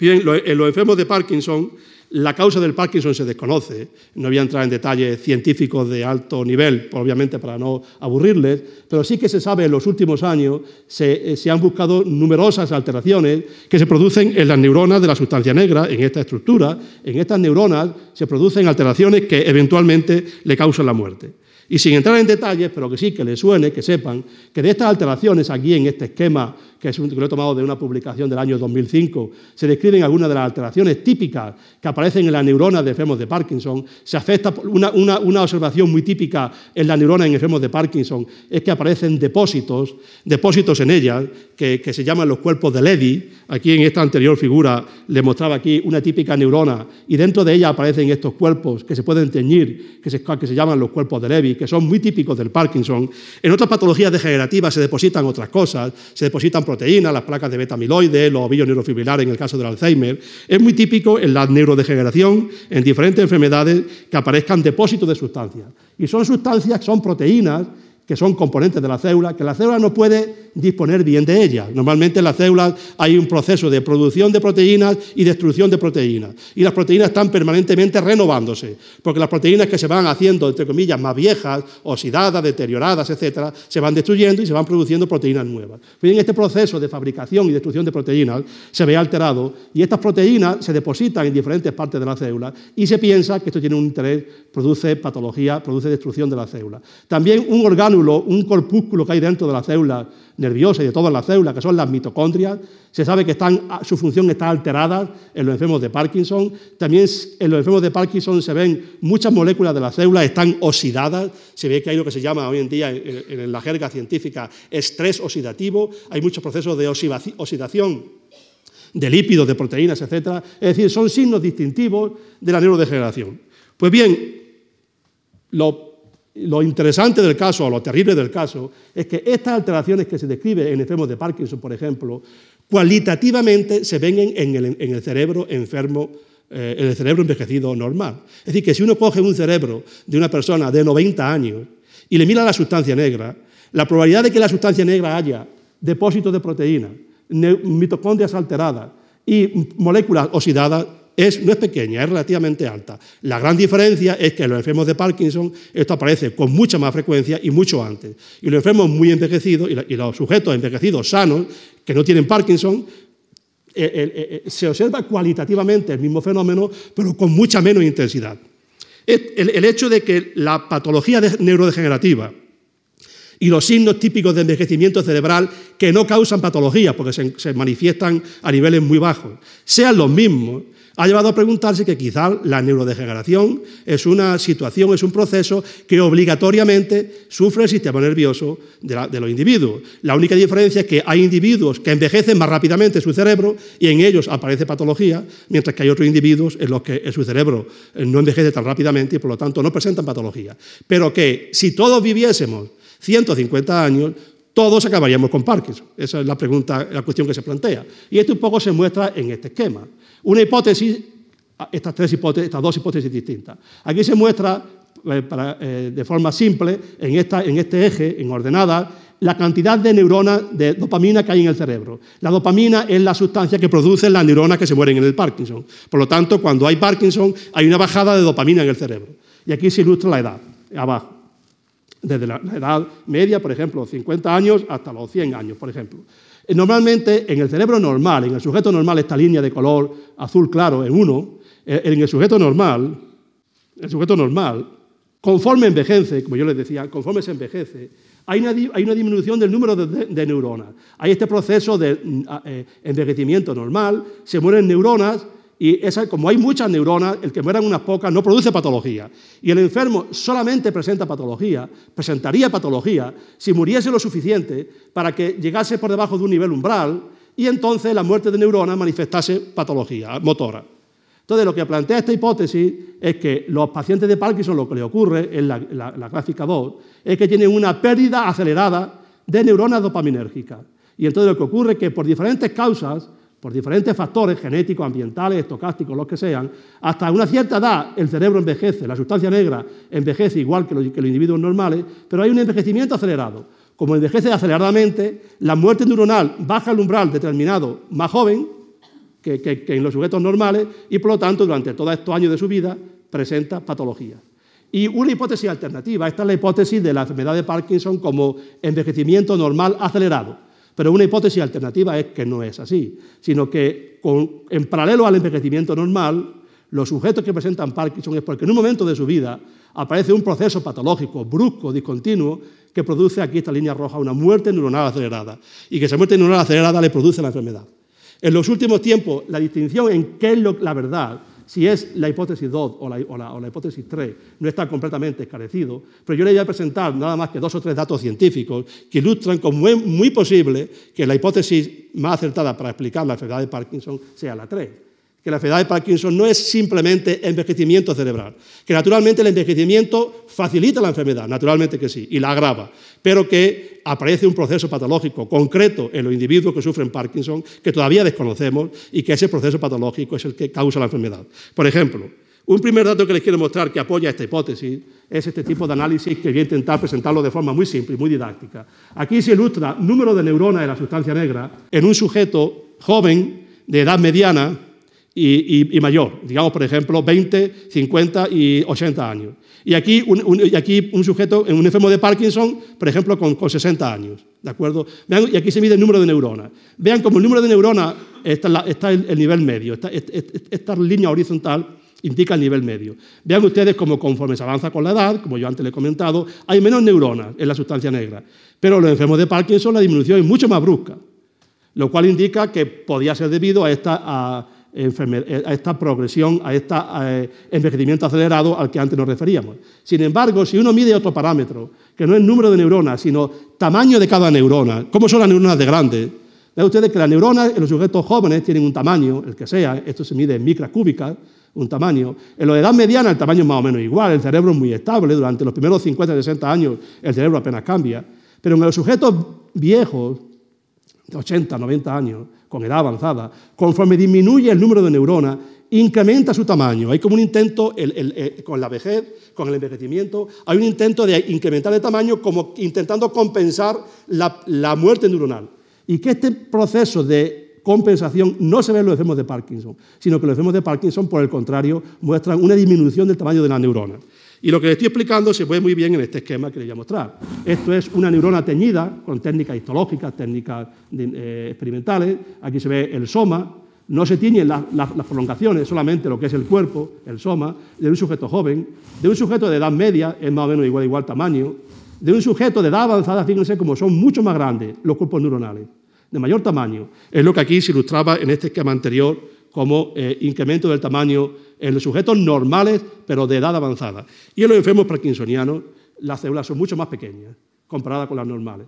Bien, en los enfermos de Parkinson, la causa del Parkinson se desconoce. No voy a entrar en detalles científicos de alto nivel, obviamente para no aburrirles, pero sí que se sabe en los últimos años, se, se, han buscado numerosas alteraciones que se producen en las neuronas de la sustancia negra, en esta estructura. En estas neuronas se producen alteraciones que eventualmente le causan la muerte. Y sin entrar en detalles, pero que sí que les suene, que sepan que de estas alteraciones aquí en este esquema que, lo he tomado de una publicación del año 2005, se describen algunas de las alteraciones típicas que aparecen en las neuronas de enfermos de Parkinson. Se afecta una, una, observación muy típica en las neuronas en enfermos de Parkinson es que aparecen depósitos, depósitos en ellas que, se llaman los cuerpos de Levy. Aquí en esta anterior figura le mostraba aquí una típica neurona y dentro de ella aparecen estos cuerpos que se pueden teñir, que se, que se llaman los cuerpos de Levy, que son muy típicos del Parkinson. En otras patologías degenerativas se depositan otras cosas, se depositan proteínas, las placas de beta-amiloide, los ovillos neurofibrilares en el caso del Alzheimer. Es muy típico en la neurodegeneración, en diferentes enfermedades, que aparezcan depósitos de sustancias. Y son sustancias, son proteínas que son componentes de la célula, que la célula no puede disponer bien de ellas. Normalmente en las células hay un proceso de producción de proteínas y destrucción de proteínas. Y las proteínas están permanentemente renovándose, porque las proteínas que se van haciendo, entre comillas, más viejas, oxidadas, deterioradas, etcétera, se van destruyendo y se van produciendo proteínas nuevas. Bien, este proceso de fabricación y destrucción de proteínas se ve alterado y estas proteínas se depositan en diferentes partes de la célula y se piensa que esto tiene un interés, produce patología, produce destrucción de la célula. También un órgano un corpúsculo que hay dentro de la célula nerviosa y de todas las células, que son las mitocondrias. Se sabe que están, su función está alterada en los enfermos de Parkinson. También en los enfermos de Parkinson se ven muchas moléculas de la célula están oxidadas. Se ve que hay lo que se llama hoy en día en, la jerga científica estrés oxidativo. Hay muchos procesos de oxidación de lípidos, de proteínas, etc. Es decir, son signos distintivos de la neurodegeneración. Pues bien, lo lo interesante del caso, o lo terrible del caso, es que estas alteraciones que se describen en enfermos de Parkinson, por ejemplo, cualitativamente se ven en el, cerebro enfermo, eh, en el cerebro envejecido normal. Es decir, que si uno coge un cerebro de una persona de 90 años y le mira la sustancia negra, la probabilidad de que la sustancia negra haya depósitos de proteínas, mitocondrias alteradas y moléculas oxidadas no es pequeña, es relativamente alta. La gran diferencia es que en los enfermos de Parkinson esto aparece con mucha más frecuencia y mucho antes. Y los enfermos muy envejecidos y los sujetos envejecidos sanos, que no tienen Parkinson, eh, eh, eh, se observa cualitativamente el mismo fenómeno, pero con mucha menos intensidad. El, hecho de que la patología neurodegenerativa y los signos típicos de envejecimiento cerebral que no causan patología porque se manifiestan a niveles muy bajos, sean los mismos, ha llevado a preguntarse que quizá la neurodegeneración es una situación, es un proceso que obligatoriamente sufre el sistema nervioso de, los individuos. La única diferencia es que hay individuos que envejecen más rápidamente su cerebro y en ellos aparece patología, mientras que hay otros individuos en los que su cerebro eh, no envejece tan rápidamente y por lo tanto no presentan patología. Pero que si todos viviésemos 150 años, todos acabaríamos con Parkinson. Esa es la pregunta, la cuestión que se plantea. Y esto un poco se muestra en este esquema. Una hipótesis, estas, tres hipótesis, estas dos hipótesis distintas. Aquí se muestra eh, eh, de forma simple, en este eje, en ordenada, la cantidad de neuronas de dopamina que hay en el cerebro. La dopamina es la sustancia que producen las neuronas que se mueren en el Parkinson. Por lo tanto, cuando hay Parkinson, hay una bajada de dopamina en el cerebro. Y aquí se ilustra la edad, abajo desde la, edad media, por ejemplo, 50 años hasta los 100 años, por ejemplo. Eh, normalmente, en el cerebro normal, en el sujeto normal, esta línea de color azul claro en uno, eh, en el sujeto normal, el sujeto normal, conforme envejece, como yo les decía, conforme se envejece, hay una, disminución del número de, neuronas. Hay este proceso de mm, eh, envejecimiento normal, se mueren neuronas y como hay muchas neuronas, el que mueran unas pocas no produce patología. Y el enfermo solamente presenta patología, presentaría patología si muriese lo suficiente para que llegase por debajo de un nivel umbral y entonces la muerte de neuronas manifestase patología motora. Entonces, lo que plantea esta hipótesis es que los pacientes de Parkinson, lo que le ocurre en la, la gráfica 2, es que tienen una pérdida acelerada de neuronas dopaminérgicas. Y entonces lo que ocurre es que por diferentes causas, por diferentes factores genéticos, ambientales, estocásticos, los que sean, hasta una cierta edad el cerebro envejece, la sustancia negra envejece igual que los, individuos normales, pero hay un envejecimiento acelerado. Como envejece aceleradamente, la muerte neuronal baja el umbral determinado más joven que, que en los sujetos normales y por lo tanto durante todos estos años de su vida presenta patología. Y una hipótesis alternativa, esta es la hipótesis de la enfermedad de Parkinson como envejecimiento normal acelerado pero una hipótesis alternativa es que no es así, sino que en paralelo al envejecimiento normal, los sujetos que presentan Parkinson es porque en un momento de su vida aparece un proceso patológico, brusco, discontinuo, que produce aquí esta línea roja una muerte neuronal acelerada y que esa muerte neuronal acelerada le produce la enfermedad. En los últimos tiempos, la distinción en qué es la verdad si es la hipótesis 2 o la, hipótesis 3, no está completamente esclarecido, pero yo le voy a presentar nada más que dos o tres datos científicos que ilustran cómo es muy posible que la hipótesis más acertada para explicar la enfermedad de Parkinson sea la 3 que la enfermedad de Parkinson no es simplemente envejecimiento cerebral, que naturalmente el envejecimiento facilita la enfermedad, naturalmente que sí, y la agrava, pero que aparece un proceso patológico concreto en los individuos que sufren Parkinson que todavía desconocemos y que ese proceso patológico es el que causa la enfermedad. Por ejemplo, un primer dato que les quiero mostrar que apoya esta hipótesis es este tipo de análisis que voy a intentar presentarlo de forma muy simple y muy didáctica. Aquí se ilustra número de neuronas de la sustancia negra en un sujeto joven de edad mediana y, mayor, digamos, por ejemplo, 20, 50 y 80 años. Y aquí un, aquí un sujeto, un enfermo de Parkinson, por ejemplo, con, 60 años. ¿De acuerdo? y aquí se mide el número de neuronas. Vean como el número de neuronas está, está el, el, nivel medio. Esta, esta, línea horizontal indica el nivel medio. Vean ustedes como conforme se avanza con la edad, como yo antes le he comentado, hay menos neuronas en la sustancia negra. Pero los enfermos de Parkinson la disminución es mucho más brusca, lo cual indica que podía ser debido a esta a esta progresión, a este envejecimiento acelerado al que antes nos referíamos. Sin embargo, si uno mide otro parámetro, que no es número de neuronas, sino tamaño de cada neurona, ¿cómo son las neuronas de grandes? Vean ustedes que las neuronas en los sujetos jóvenes tienen un tamaño, el que sea, esto se mide en micras cúbicas, un tamaño. En la edad mediana el tamaño es más o menos igual, el cerebro es muy estable, durante los primeros 50 60 años el cerebro apenas cambia. Pero en los sujetos viejos, de 80, 90 años, con edad avanzada, conforme disminuye el número de neuronas, incrementa su tamaño. Hay como un intento, con la vejez, con el envejecimiento, hay un intento de incrementar el tamaño como intentando compensar la, muerte neuronal. Y que este proceso de compensación no se ve en los enfermos de Parkinson, sino que los enfermos de Parkinson, por el contrario, muestran una disminución del tamaño de la neurona. Y lo que les estoy explicando se ve muy bien en este esquema que les voy a mostrar. Esto es una neurona teñida con técnicas histológicas, técnicas eh, experimentales. Aquí se ve el soma. No se tiñen las, prolongaciones, solamente lo que es el cuerpo, el soma, de un sujeto joven, de un sujeto de edad media, es más o menos igual, igual tamaño, de un sujeto de edad avanzada, fíjense como son mucho más grandes los cuerpos neuronales, de mayor tamaño. Es lo que aquí se ilustraba en este esquema anterior como eh, incremento del tamaño en los sujetos normales, pero de edad avanzada. Y en los enfermos parkinsonianos, las células son mucho más pequeñas comparadas con las normales.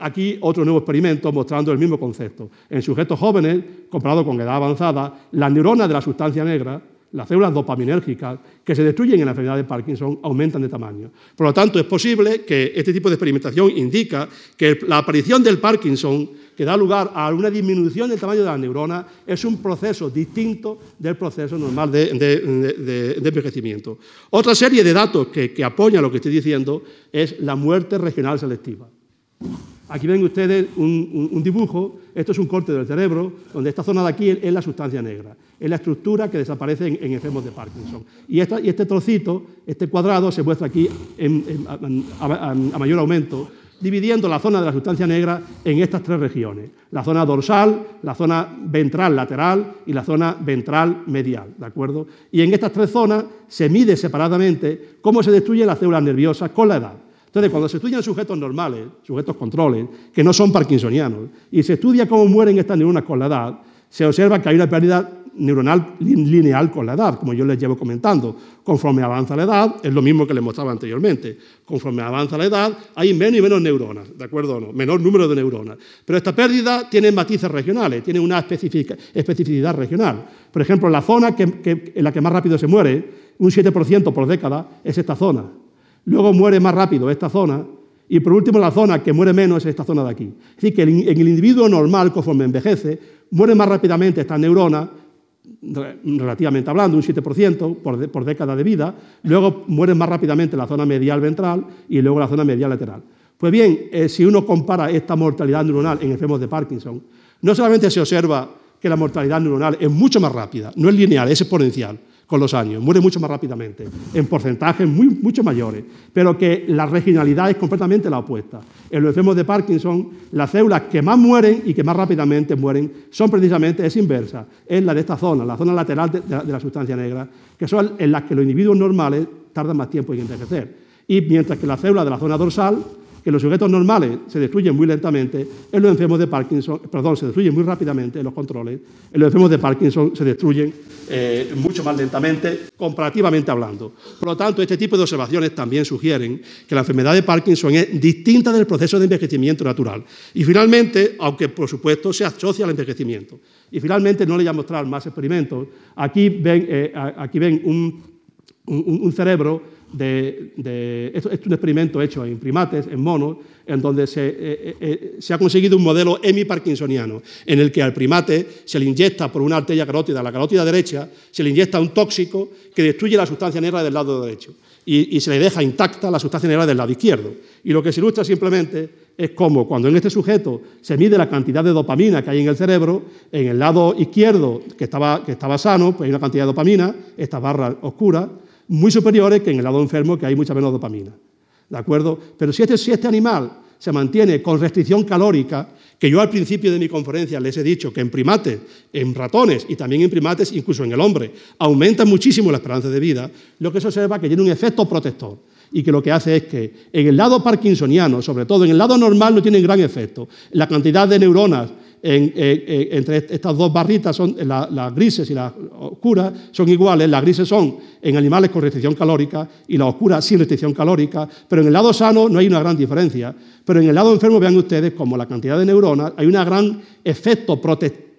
Aquí otro nuevo experimento mostrando el mismo concepto. En sujetos jóvenes, comparado con edad avanzada, las neuronas de la sustancia negra las células dopaminérgicas que se destruyen en la enfermedad de Parkinson aumentan de tamaño. Por lo tanto, es posible que este tipo de experimentación indica que la aparición del Parkinson, que da lugar a una disminución del tamaño de las neuronas, es un proceso distinto del proceso normal de, envejecimiento. Otra serie de datos que, que apoyan lo que estoy diciendo es la muerte regional selectiva. Aquí ven ustedes un, dibujo, esto es un corte del cerebro, donde esta zona de aquí es la sustancia negra, es la estructura que desaparece en, enfermos de Parkinson. Y, este trocito, este cuadrado, se muestra aquí a, mayor aumento, dividiendo la zona de la sustancia negra en estas tres regiones, la zona dorsal, la zona ventral lateral y la zona ventral medial, ¿de acuerdo? Y en estas tres zonas se mide separadamente cómo se destruyen las células nerviosas con la edad. Entonces, cuando se estudian sujetos normales, sujetos controles, que no son parkinsonianos, y se estudia cómo mueren estas neuronas con la edad, se observa que hay una pérdida neuronal lineal con la edad, como yo les llevo comentando. Conforme avanza la edad, es lo mismo que les mostraba anteriormente. Conforme avanza la edad, hay menos y menos neuronas, ¿de acuerdo o no? Menor número de neuronas. Pero esta pérdida tiene matices regionales, tiene una especificidad regional. Por ejemplo, la zona en la que más rápido se muere, un 7% por década, es esta zona. Luego muere más rápido esta zona y por último la zona que muere menos es esta zona de aquí. Es decir, que en el individuo normal, conforme envejece, muere más rápidamente esta neurona, relativamente hablando, un 7% por, por década de vida, luego muere más rápidamente la zona medial ventral y luego la zona medial lateral. Pues bien, eh, si uno compara esta mortalidad neuronal en enfermos de Parkinson, no solamente se observa que la mortalidad neuronal es mucho más rápida, no es lineal, es exponencial, con los años, muere mucho más rápidamente, en porcentajes muy, mucho mayores, pero que la regionalidad es completamente la opuesta. En los enfermos de Parkinson, las células que más mueren y que más rápidamente mueren son precisamente, es inversa, es la de esta zona, la zona lateral de, la sustancia negra, que son en las que los individuos normales tardan más tiempo en envejecer. Y mientras que las células de la zona dorsal que los sujetos normales se destruyen muy lentamente, en los enfermos de Parkinson, perdón, se destruyen muy rápidamente en los controles, en los enfermos de Parkinson se destruyen eh, mucho más lentamente, comparativamente hablando. Por lo tanto, este tipo de observaciones también sugieren que la enfermedad de Parkinson es distinta del proceso de envejecimiento natural. Y finalmente, aunque por supuesto se asocia al envejecimiento. Y finalmente, no le voy a mostrar más experimentos, aquí ven, eh, aquí ven un cerebro de, es un experimento hecho en primates, en monos, en donde se, eh, eh, eh, se, ha conseguido un modelo hemiparkinsoniano, en el que al primate se le inyecta por una arteria carótida, la carótida derecha, se le inyecta un tóxico que destruye la sustancia negra del lado derecho y, y se le deja intacta la sustancia negra del lado izquierdo. Y lo que se ilustra simplemente es como cuando en este sujeto se mide la cantidad de dopamina que hay en el cerebro, en el lado izquierdo, que estaba, que estaba sano, pues hay una cantidad de dopamina, esta barra oscura, muy superiores que en el lado enfermo, que hay mucha menos dopamina. ¿De acuerdo? Pero si este, si este animal se mantiene con restricción calórica, que yo al principio de mi conferencia les he dicho que en primates, en ratones y también en primates, incluso en el hombre, aumenta muchísimo la esperanza de vida, lo que se observa que tiene un efecto protector y que lo que hace es que en el lado parkinsoniano, sobre todo en el lado normal, no tiene gran efecto. La cantidad de neuronas entre estas dos barritas, son las grises y las oscuras, son iguales. Las grises son en animales con restricción calórica y las oscuras sin restricción calórica, pero en el lado sano no hay una gran diferencia. Pero en el lado enfermo, vean ustedes, como la cantidad de neuronas, hay un gran efecto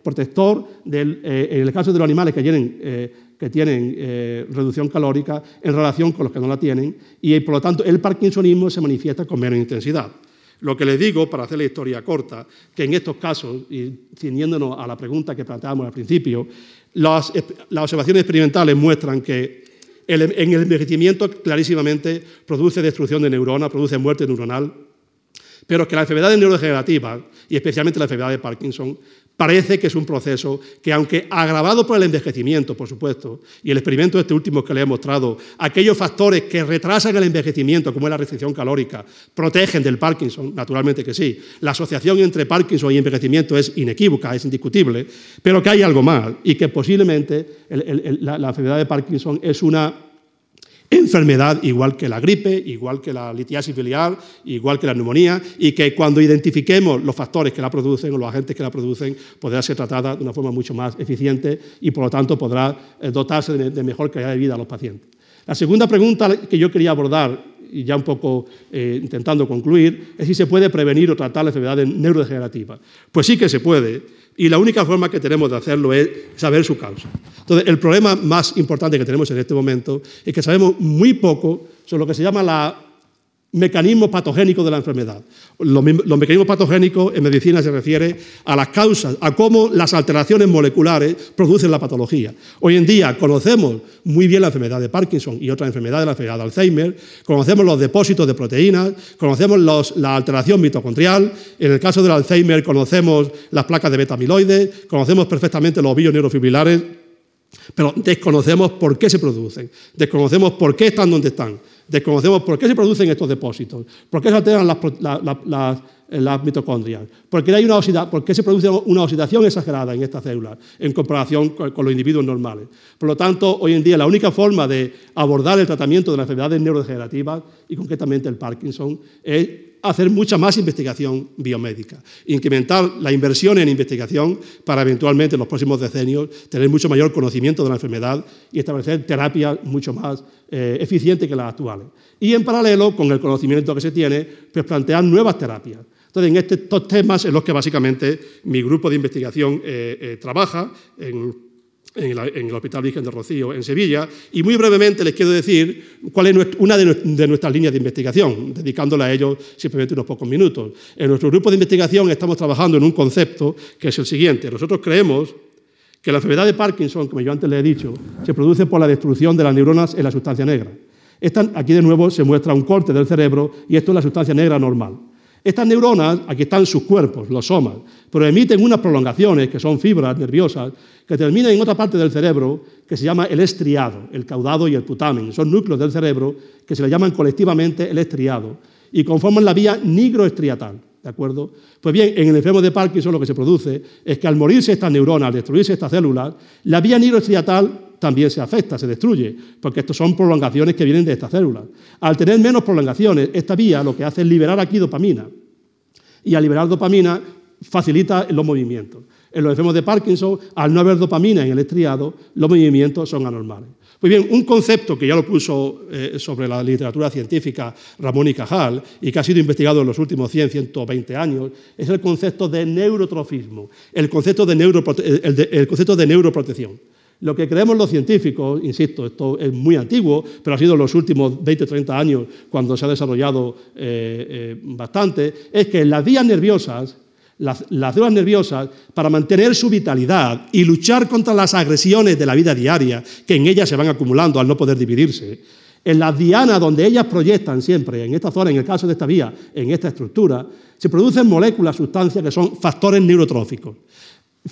protector eh, en el caso de los animales que tienen, eh, eh, reducción calórica en relación con los que no la tienen, y por lo tanto el parkinsonismo se manifiesta con menos intensidad. Lo que les digo, para hacer la historia corta, que en estos casos, y ciñéndonos a la pregunta que planteábamos al principio, las, observaciones experimentales muestran que en el envejecimiento clarísimamente produce destrucción de neuronas, produce muerte neuronal, pero que las enfermedades neurodegenerativas, y especialmente la enfermedad de Parkinson, Parece que es un proceso que, aunque agravado por el envejecimiento, por supuesto, y el experimento este último que le he mostrado, aquellos factores que retrasan el envejecimiento, como es la restricción calórica, protegen del Parkinson, naturalmente que sí. La asociación entre Parkinson y envejecimiento es inequívoca, es indiscutible, pero que hay algo más y que posiblemente la, enfermedad de Parkinson es una enfermedad igual que la gripe, igual que la litiasis biliar, igual que la neumonía, y que cuando identifiquemos los factores que la producen o los agentes que la producen, podrá ser tratada de una forma mucho más eficiente y, por lo tanto, podrá eh, dotarse de mejor calidad de vida a los pacientes. La segunda pregunta que yo quería abordar y ya un poco eh, intentando concluir, es si se puede prevenir o tratar la enfermedad neurodegenerativa. Pues sí que se puede, y la única forma que tenemos de hacerlo es saber su causa. Entonces, el problema más importante que tenemos en este momento es que sabemos muy poco sobre lo que se llama la mecanismo patogénico de la enfermedad. Los, mecanismos patogénicos en medicina se refiere a las causas, a cómo las alteraciones moleculares producen la patología. Hoy en día conocemos muy bien la enfermedad de Parkinson y otras enfermedades, la enfermedad de Alzheimer, conocemos los depósitos de proteínas, conocemos la alteración mitocondrial, en el caso del Alzheimer conocemos las placas de beta-amiloides, conocemos perfectamente los ovillos neurofibrilares, pero desconocemos por qué se producen, desconocemos por qué están donde están. Desconocemos por qué se producen estos depósitos, por qué se alteran las, mitocondrias, por qué, hay una se produce una oxidación exagerada en estas células en comparación con, con, los individuos normales. Por lo tanto, hoy en día la única forma de abordar el tratamiento de las enfermedades neurodegenerativas y concretamente el Parkinson es hacer mucha más investigación biomédica, incrementar la inversión en investigación para eventualmente en los próximos decenios tener mucho mayor conocimiento de la enfermedad y establecer terapias mucho más eh, eficientes que las actuales. Y en paralelo con el conocimiento que se tiene, pues plantear nuevas terapias. Entonces, en estos temas en los que básicamente mi grupo de investigación eh, eh, trabaja, en en, el Hospital Virgen de Rocío, en Sevilla, y muy brevemente les quiero decir cuál es una de, nuestras líneas de investigación, dedicándola a ello simplemente unos pocos minutos. En nuestro grupo de investigación estamos trabajando en un concepto que es el siguiente. Nosotros creemos que la enfermedad de Parkinson, como yo antes le he dicho, se produce por la destrucción de las neuronas en la sustancia negra. aquí de nuevo se muestra un corte del cerebro y esto es la sustancia negra normal. Estas neuronas, aquí están sus cuerpos, los somas, pero emiten unas prolongaciones, que son fibras nerviosas, que terminan en otra parte del cerebro que se llama el estriado, el caudado y el putamen. Son núcleos del cerebro que se le llaman colectivamente el estriado y conforman la vía nigroestriatal. ¿De acuerdo? Pues bien, en el enfermo de Parkinson lo que se produce es que al morirse estas neuronas, al destruirse estas células, la vía nigroestriatal también se afecta, se destruye, porque estos son prolongaciones que vienen de estas células. Al tener menos prolongaciones, esta vía lo que hace es liberar aquí dopamina. Y al liberar dopamina facilita los movimientos. En los enfermos de Parkinson, al no haber dopamina en el estriado, los movimientos son anormales. Pues bien, un concepto que ya lo puso eh, sobre la literatura científica Ramón y Cajal y que ha sido investigado en los últimos 100, 120 años es el concepto de neurotrofismo, el concepto de, el concepto de neuroprotección. Lo que creemos los científicos, insisto, esto es muy antiguo, pero ha sido en los últimos 20, 30 años cuando se ha desarrollado eh, eh, bastante, es que las vías nerviosas las, células nerviosas, para mantener su vitalidad y luchar contra las agresiones de la vida diaria que en ellas se van acumulando al no poder dividirse, en las dianas donde ellas proyectan siempre, en esta zona, en el caso de esta vía, en esta estructura, se producen moléculas, sustancias que son factores neurotróficos,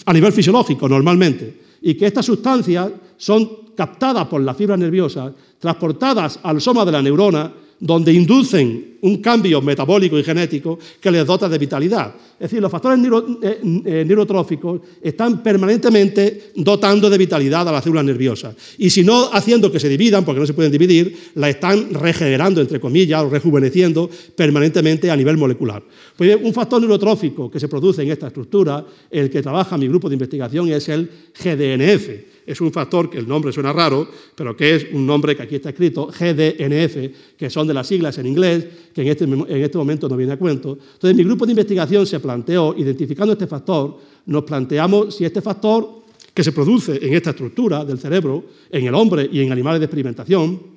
a nivel fisiológico normalmente, y que estas sustancias son captadas por las fibras nerviosas, transportadas al soma de la neurona donde inducen un cambio metabólico y genético que les dota de vitalidad. Es decir, los factores eh, eh, neurotróficos están permanentemente dotando de vitalidad a las células nerviosas. Y si no haciendo que se dividan, porque no se pueden dividir, la están regenerando, entre comillas, o rejuveneciendo permanentemente a nivel molecular. Pues un factor neurotrófico que se produce en esta estructura, el que trabaja mi grupo de investigación, es el GDNF es un factor que el nombre suena raro, pero que es un nombre que aquí está escrito, GDNF, que son de las siglas en inglés, que en este, en este momento no viene a cuento. Entonces, mi grupo de investigación se planteó, identificando este factor, nos planteamos si este factor que se produce en esta estructura del cerebro, en el hombre y en animales de experimentación,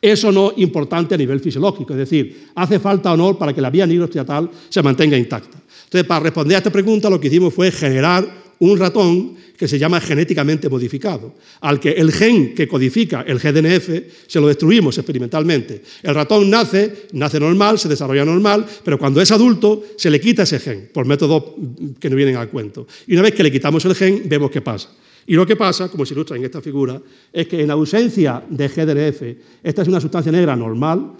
es o no importante a nivel fisiológico, es decir, hace falta o no para que la vía nigrostriatal se mantenga intacta. Entonces, para responder a esta pregunta, lo que hicimos fue generar un ratón que se llama genéticamente modificado, al que el gen que codifica el GDNF se lo destruimos experimentalmente. El ratón nace, nace normal, se desarrolla normal, pero cuando es adulto se le quita ese gen por métodos que no vienen al cuento. Y una vez que le quitamos el gen, vemos qué pasa. Y lo que pasa, como se ilustra en esta figura, es que en ausencia de GDNF, esta es una sustancia negra normal,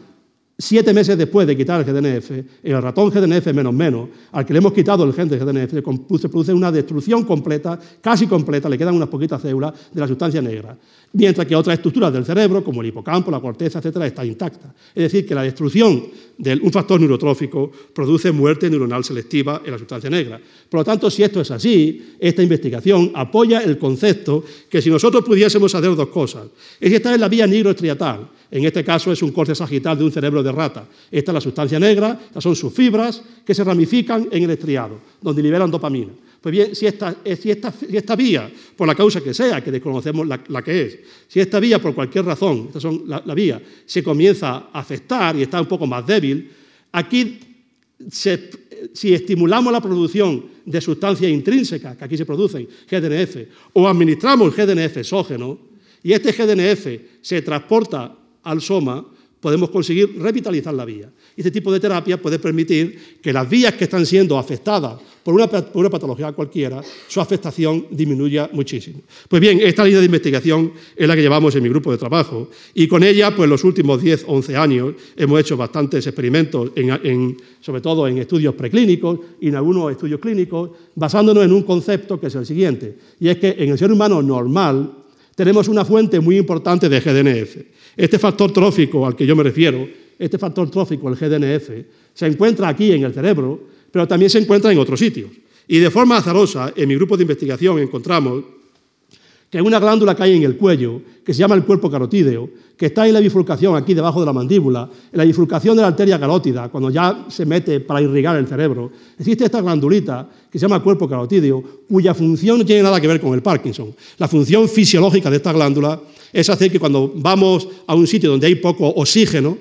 siete meses después de quitar el GDNF, el ratón GDNF menos menos, al que le hemos quitado el gen de GDNF, se produce una destrucción completa, casi completa, le quedan unas poquitas células de la sustancia negra, mientras que otras estructuras del cerebro, como el hipocampo, la corteza, etcétera, está intacta. Es decir, que la destrucción de un factor neurotrófico produce muerte neuronal selectiva en la sustancia negra. Por lo tanto, si esto es así, esta investigación apoya el concepto que si nosotros pudiésemos hacer dos cosas, es que esta es la vía nigroestriatal, en este caso es un corte sagital de un cerebro de rata. Esta es la sustancia negra, estas son sus fibras que se ramifican en el estriado, donde liberan dopamina. Pues bien, si esta, vía, por la causa que sea, que desconocemos la, que es, si esta vía, por cualquier razón, estas son la, la, vía, se comienza a afectar y está un poco más débil, aquí si estimulamos la producción de sustancias intrínsecas que aquí se producen, GDNF, o administramos GDNF exógeno, y este GDNF se transporta al soma, podemos conseguir revitalizar la vía. Este tipo de terapia puede permitir que las vías que están siendo afectadas por una, patología cualquiera, su afectación disminuya muchísimo. Pues bien, esta línea de investigación es la que llevamos en mi grupo de trabajo y con ella, pues los últimos 10, 11 años, hemos hecho bastantes experimentos, sobre todo en estudios preclínicos y en algunos estudios clínicos, basándonos en un concepto que es el siguiente, y es que en el ser humano normal tenemos una fuente muy importante de GDNF. Este factor trófico al que yo me refiero, este factor trófico, el GDNF, se encuentra aquí en el cerebro, pero también se encuentra en otros sitios. Y de forma azarosa, en mi grupo de investigación encontramos que hay una glándula que hay en el cuello, que se llama el cuerpo carotídeo, que está en la bifurcación aquí debajo de la mandíbula, en la bifurcación de la arteria carótida, cuando ya se mete para irrigar el cerebro, existe esta glandulita que se llama cuerpo carotídeo, cuya función no tiene nada que ver con el Parkinson. La función fisiológica de esta glándula es hacer que cuando vamos a un sitio donde hay poco oxígeno,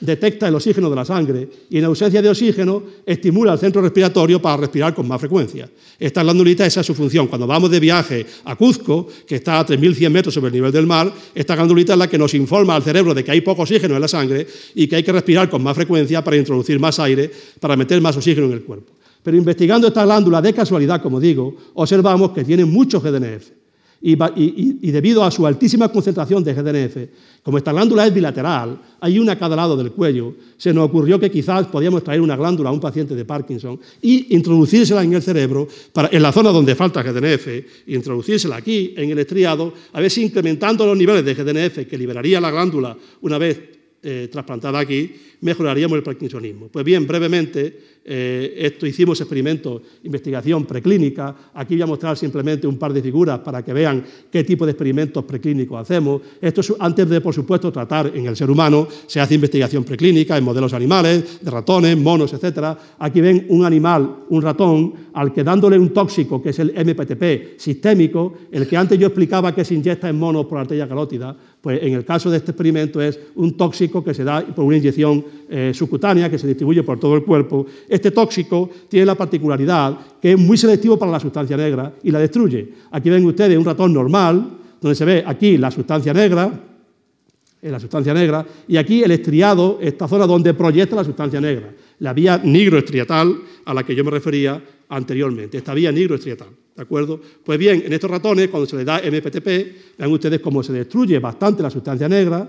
detecta el oxígeno de la sangre y en ausencia de oxígeno estimula el centro respiratorio para respirar con más frecuencia. Esta glandulita, esa es su función. Cuando vamos de viaje a Cuzco, que está a 3.100 metros sobre el nivel del mar, esta glandulita es la que nos informa al cerebro de que hay poco oxígeno en la sangre y que hay que respirar con más frecuencia para introducir más aire, para meter más oxígeno en el cuerpo. Pero investigando esta glándula de casualidad, como digo, observamos que tiene mucho GDNF. Y, debido a su altísima concentración de GDNF, como esta glándula es bilateral, hay una a cada lado del cuello, se nos ocurrió que quizás podíamos traer una glándula a un paciente de Parkinson y introducírsela en el cerebro, en la zona donde falta GDNF, introducírsela aquí, en el estriado, a ver si incrementando los niveles de GDNF que liberaría la glándula una vez eh, trasplantada aquí, mejoraríamos el parkinsonismo. Pues bien, brevemente, eh, esto hicimos experimentos, investigación preclínica. Aquí voy a mostrar simplemente un par de figuras para que vean qué tipo de experimentos preclínicos hacemos. Esto es antes de, por supuesto, tratar en el ser humano, se hace investigación preclínica en modelos animales, de ratones, monos, etc. Aquí ven un animal, un ratón, al que dándole un tóxico, que es el MPTP sistémico, el que antes yo explicaba que se inyecta en monos por arteria carótida, pues en el caso de este experimento es un tóxico que se da por una inyección eh, subcutánea que se distribuye por todo el cuerpo. Este tóxico tiene la particularidad que es muy selectivo para la sustancia negra y la destruye. Aquí ven ustedes un ratón normal, donde se ve aquí la sustancia negra, la sustancia negra, y aquí el estriado, esta zona donde proyecta la sustancia negra, la vía nigroestriatal a la que yo me refería anteriormente, esta vía nigroestriatal. ¿De acuerdo? Pues bien, en estos ratones, cuando se les da MPTP, vean ustedes cómo se destruye bastante la sustancia negra,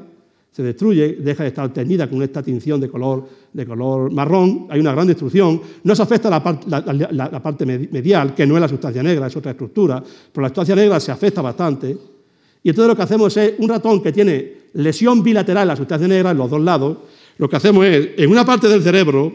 se destruye, deja de estar teñida con esta tinción de color, de color marrón, hay una gran destrucción, no se afecta la, la, parte medial, que no es la sustancia negra, es otra estructura, pero la sustancia negra se afecta bastante, y entonces lo que hacemos es, un ratón que tiene lesión bilateral en la sustancia negra en los dos lados, lo que hacemos es, en una parte del cerebro,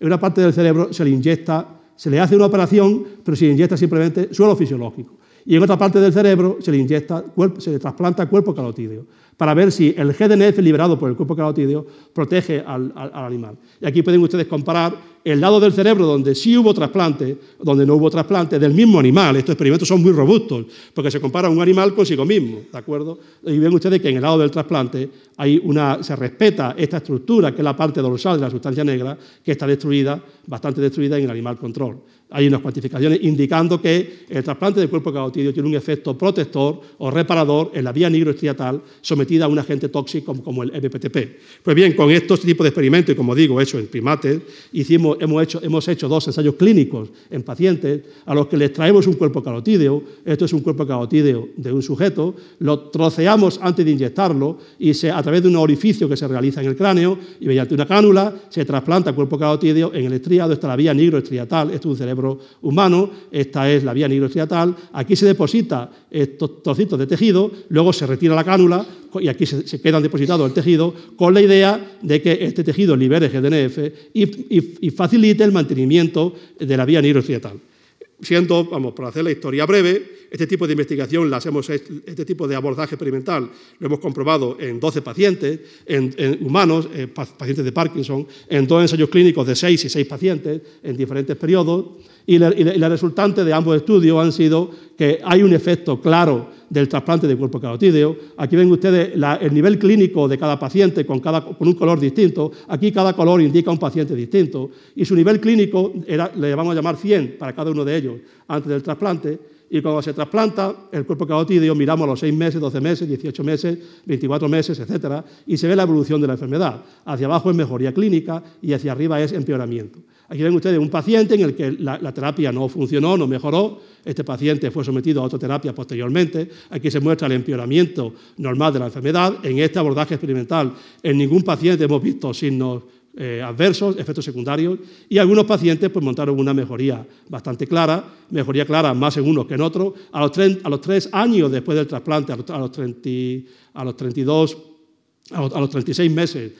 en una parte del cerebro se le inyecta, se le hace una operación, pero se le inyecta simplemente suelo fisiológico. Y en otra parte del cerebro se le inyecta, se le trasplanta cuerpo carotídeo para ver si el GDNF liberado por el cuerpo carotídeo protege al, animal. Y aquí pueden ustedes comparar el lado del cerebro donde sí hubo trasplante, donde no hubo trasplante, del mismo animal. Estos experimentos son muy robustos, porque se compara un animal consigo mismo, ¿de acuerdo? Y ven ustedes que en el lado del trasplante hay una, se respeta esta estructura, que es la parte dorsal de la sustancia negra, que está destruida, bastante destruida en el animal control. Hay unas cuantificaciones indicando que el trasplante de cuerpo carotidio tiene un efecto protector o reparador en la vía nigroestriatal sometida a un agente tóxico como, el MPTP. Pues bien, con estos tipos de experimentos, y como digo, hecho en primates, hicimos, hemos, hecho, hemos hecho dos ensayos clínicos en pacientes a los que les traemos un cuerpo carotídeo. Esto es un cuerpo carotídeo de un sujeto, lo troceamos antes de inyectarlo y se, a través de un orificio que se realiza en el cráneo y mediante una cánula se trasplanta cuerpo carotídeo en el estriado, está la vía nigroestriatal, esto es un cerebro humano, esta es la vía nigroestriatal, aquí se deposita estos trocitos de tejido, luego se retira la cánula y aquí se, quedan depositados el tejido con la idea de que este tejido libere GDNF y, facilite el mantenimiento de la vía nigroestriatal. Siendo, vamos, por hacer la historia breve, este tipo de investigación, las hemos, este tipo de abordaje experimental lo hemos comprobado en 12 pacientes, en, humanos, pacientes de Parkinson, en dos ensayos clínicos de 6 y 6 pacientes en diferentes periodos, y la, resultante de ambos estudios han sido que hay un efecto claro del trasplante de cuerpo carotídeo. Aquí ven ustedes el nivel clínico de cada paciente con, cada, con, un color distinto. Aquí cada color indica un paciente distinto. Y su nivel clínico era, le vamos a llamar 100 para cada uno de ellos antes del trasplante. Y cuando se trasplanta el cuerpo carotídeo, miramos los 6 meses, 12 meses, 18 meses, 24 meses, etc. Y se ve la evolución de la enfermedad. Hacia abajo es mejoría clínica y hacia arriba es empeoramiento. Aquí ven ustedes un paciente en el que la, terapia no funcionó, no mejoró. Este paciente fue sometido a otra terapia posteriormente. Aquí se muestra el empeoramiento normal de la enfermedad. En este abordaje experimental, en ningún paciente hemos visto signos eh, adversos, efectos secundarios, y algunos pacientes pues, montaron una mejoría bastante clara, mejoría clara más en unos que en otros. A los, tres años después del trasplante, a los, a los, 30, a los 32, a los, 36 meses,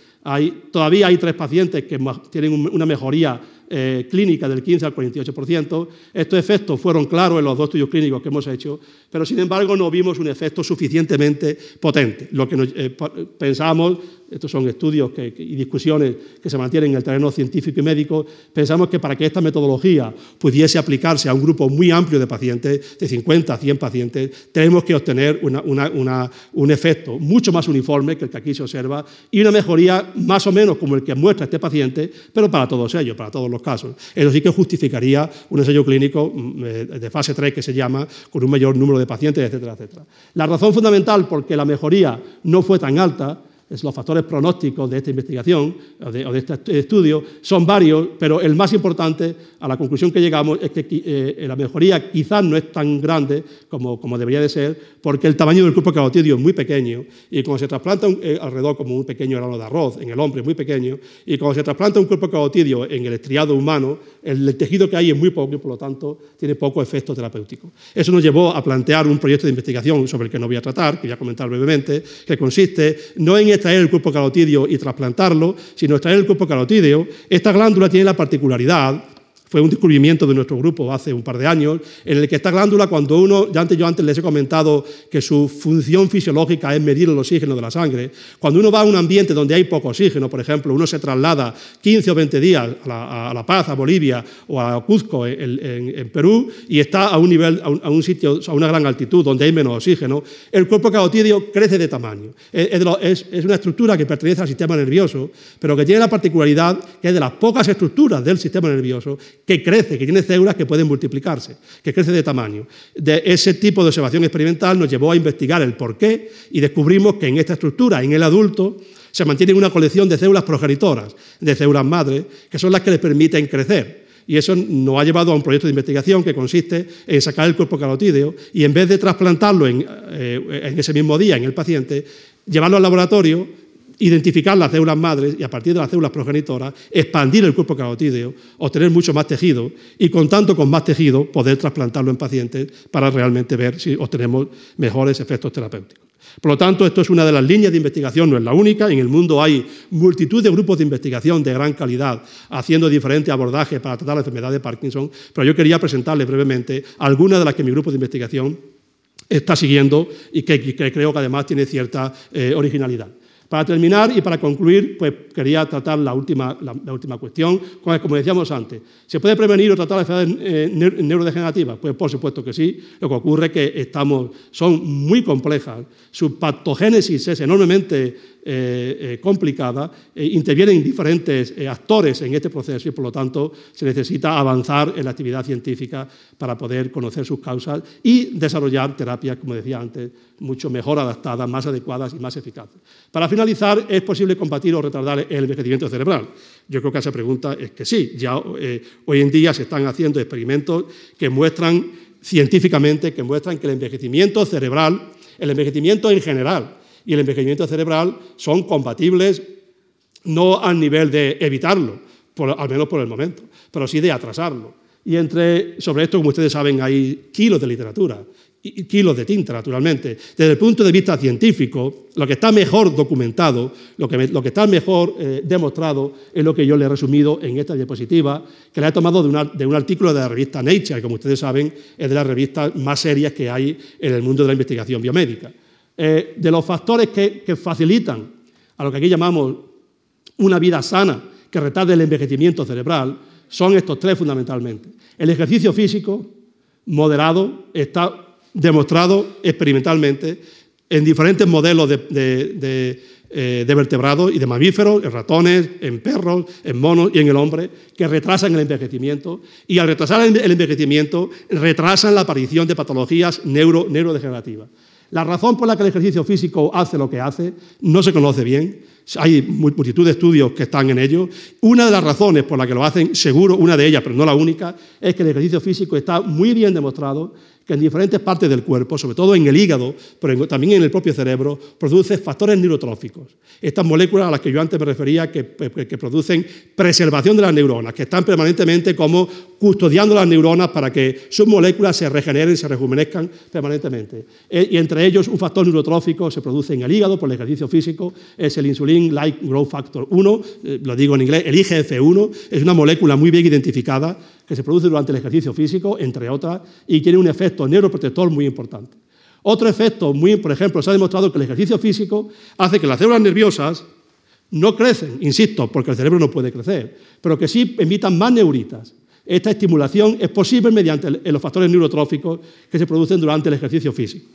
todavía hay tres pacientes que tienen una mejoría eh, clínica del 15 al 48%. Estos efectos fueron claros en los dos estudios clínicos que hemos hecho, pero sin embargo no vimos un efecto suficientemente potente. Lo que eh, pensábamos estos son estudios y discusiones que se mantienen en el terreno científico y médico, pensamos que para que esta metodología pudiese aplicarse a un grupo muy amplio de pacientes, de 50 a 100 pacientes, tenemos que obtener un efecto mucho más uniforme que el que aquí se observa y una mejoría más o menos como el que muestra este paciente, pero para todos ellos, para todos los casos. Eso sí que justificaría un ensayo clínico mm, eh, de fase 3 que se llama, con un mayor número de pacientes, etcétera, etcétera. La razón fundamental por que la mejoría no fue tan alta los factores pronósticos de esta investigación o de, este estudio son varios, pero el más importante, a la conclusión que llegamos, es que eh, la mejoría quizás no es tan grande como, como, debería de ser, porque el tamaño del cuerpo carotidio es muy pequeño y cuando se trasplanta eh, alrededor como un pequeño grano de arroz en el hombre, muy pequeño, y cuando se trasplanta un cuerpo carotidio en el estriado humano, el, tejido que hay es muy poco y por lo tanto tiene poco efecto terapéutico. Eso nos llevó a plantear un proyecto de investigación sobre el que no voy a tratar, que voy a comentar brevemente, que consiste no en extraer el cuerpo carotídeo y trasplantarlo, sino extraer el cuerpo carotídeo. Esta glándula tiene la particularidad fue un descubrimiento de nuestro grupo hace un par de años, en el que esta glándula, cuando uno, ya antes yo antes les he comentado que su función fisiológica es medir el oxígeno de la sangre, cuando uno va a un ambiente donde hay poco oxígeno, por ejemplo, uno se traslada 15 o 20 días a La, Paz, a Bolivia o a Cuzco, en, Perú, y está a un nivel, a un, sitio, a una gran altitud donde hay menos oxígeno, el cuerpo carotídeo crece de tamaño. Es, es una estructura que pertenece al sistema nervioso, pero que tiene la particularidad que es de las pocas estructuras del sistema nervioso que crece, que tiene células que pueden multiplicarse, que crece de tamaño. De ese tipo de observación experimental nos llevó a investigar el por qué y descubrimos que en esta estructura, en el adulto, se mantiene una colección de células progenitoras, de células madres, que son las que les permiten crecer. Y eso nos ha llevado a un proyecto de investigación que consiste en sacar el cuerpo carotídeo y en vez de trasplantarlo en, eh, en ese mismo día en el paciente, llevarlo al laboratorio identificar las células madres y a partir de las células progenitoras expandir el cuerpo carotídeo, obtener mucho más tejido y con tanto con más tejido poder trasplantarlo en pacientes para realmente ver si obtenemos mejores efectos terapéuticos. Por lo tanto, esto es una de las líneas de investigación, no es la única. En el mundo hay multitud de grupos de investigación de gran calidad haciendo diferentes abordajes para tratar la enfermedad de Parkinson, pero yo quería presentarles brevemente algunas de las que mi grupo de investigación está siguiendo y que, creo que además tiene cierta eh, originalidad. Para terminar y para concluir, pues quería tratar la última, la, última cuestión, como decíamos antes. ¿Se puede prevenir o tratar las enfermedades eh, neurodegenerativas? Pues por supuesto que sí. Lo que ocurre es que estamos, son muy complejas. Su patogénesis es enormemente eh, complicada, intervienen diferentes actores en este proceso y por lo tanto se necesita avanzar en la actividad científica para poder conocer sus causas y desarrollar terapias, como decía antes, mucho mejor adaptadas, más adecuadas y más eficaces. Para finalizar, ¿es posible combatir o retardar el envejecimiento cerebral? Yo creo que esa pregunta es que sí. Ya hoy en día se están haciendo experimentos que muestran científicamente, que muestran que el envejecimiento cerebral, el envejecimiento en general, y el envejecimiento cerebral son compatibles no al nivel de evitarlo, al menos por el momento, pero sí de atrasarlo. Y entre, sobre esto, como ustedes saben, hay kilos de literatura y kilos de tinta, naturalmente. Desde el punto de vista científico, lo que está mejor documentado, lo que, lo que está mejor eh, demostrado, es lo que yo le he resumido en esta diapositiva, que la he tomado de, un artículo de la revista Nature, que como ustedes saben es de las revistas más serias que hay en el mundo de la investigación biomédica. Eh, de los factores que, facilitan a lo que aquí llamamos una vida sana, que retarde el envejecimiento cerebral, son estos tres fundamentalmente. El ejercicio físico moderado está demostrado experimentalmente en diferentes modelos de, eh, vertebrados y de mamíferos, en ratones, en perros, en monos y en el hombre, que retrasan el envejecimiento. Y al retrasar el envejecimiento, retrasan la aparición de patologías neurodegenerativas. La razón por la que el ejercicio físico hace lo que hace no se conoce bien. Hay multitud de estudios que están en ello. Una de las razones por las que lo hacen, seguro, una de ellas, pero no la única, es que el ejercicio físico está muy bien demostrado en diferentes partes del cuerpo, sobre todo en el hígado, pero también en el propio cerebro, produce factores neurotróficos. Estas moléculas a las que yo antes me refería, que, producen preservación de las neuronas, que están permanentemente como custodiando las neuronas para que sus moléculas se regeneren, se rejuvenezcan permanentemente. E, y entre ellos, un factor neurotrófico se produce en el hígado por el ejercicio físico, es el Insulin-like growth factor 1, eh, lo digo en inglés, el IGF-1, es una molécula muy bien identificada que se produce durante el ejercicio físico, entre otras, y tiene un efecto neuroprotector muy importante. Otro efecto, muy, por ejemplo, se ha demostrado que el ejercicio físico hace que las células nerviosas no crecen, insisto, porque el cerebro no puede crecer, pero que sí emitan más neuritas. Esta estimulación es posible mediante los factores neurotróficos que se producen durante el ejercicio físico.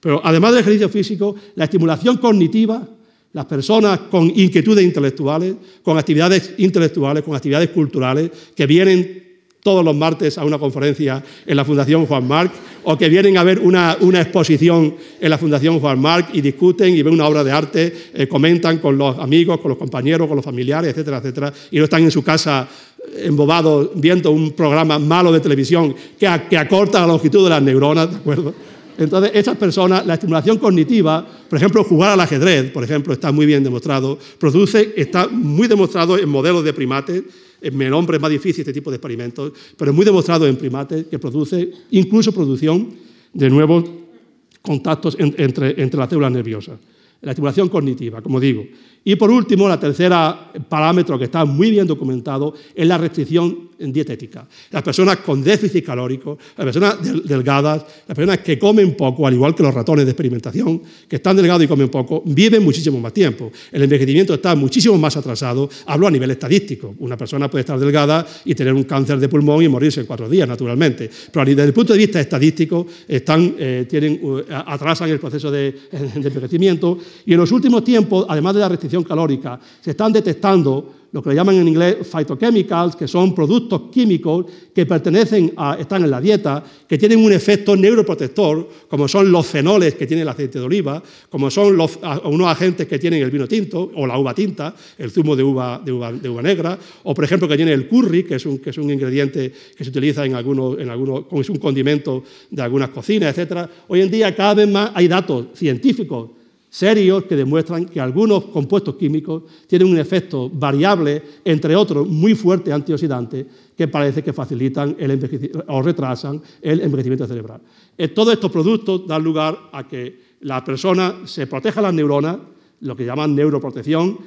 Pero además del ejercicio físico, la estimulación cognitiva, las personas con inquietudes intelectuales, con actividades intelectuales, con actividades culturales, que vienen todos los martes a una conferencia en la Fundación Juan Marc o que vienen a ver una, exposición en la Fundación Juan Marc y discuten y ven una obra de arte, eh, comentan con los amigos, con los compañeros, con los familiares, etcétera, etcétera, y no están en su casa embobados viendo un programa malo de televisión que, que acorta la longitud de las neuronas, ¿de acuerdo? Entonces, esas personas, la estimulación cognitiva, por ejemplo, jugar al ajedrez, por ejemplo, está muy bien demostrado, produce, está muy demostrado en modelos de primates, en hombre es más difícil este tipo de experimentos, pero es muy demostrado en primates que produce incluso producción de nuevos contactos entre, entre las células nerviosas. La estimulación cognitiva, como digo. Y por último, la tercera parámetro que está muy bien documentado es la restricción dietética. Las personas con déficit calórico, las personas delgadas, las personas que comen poco, al igual que los ratones de experimentación, que están delgados y comen poco, viven muchísimo más tiempo. El envejecimiento está muchísimo más atrasado. Hablo a nivel estadístico. Una persona puede estar delgada y tener un cáncer de pulmón y morirse en cuatro días, naturalmente. Pero desde el punto de vista estadístico, están, eh, tienen, atrasan el proceso de envejecimiento. Y en los últimos tiempos, además de la restricción calórica, se están detectando lo que le llaman en inglés phytochemicals, que son productos químicos que pertenecen a, están en la dieta, que tienen un efecto neuroprotector, como son los fenoles que tiene el aceite de oliva, como son los, unos agentes que tienen el vino tinto o la uva tinta, el zumo de uva, negra, o por ejemplo que tiene el curry, que es un, que es un ingrediente que se utiliza en algunos, en algunos, es un condimento de algunas cocinas, etc. Hoy en día cada vez más hay datos científicos serios que demuestran que algunos compuestos químicos tienen un efecto variable, entre otros muy fuerte antioxidante, que parece que facilitan el o retrasan el envejecimiento cerebral. Eh, todos estos productos dan lugar a que la persona se proteja las neuronas, lo que llaman neuroprotección,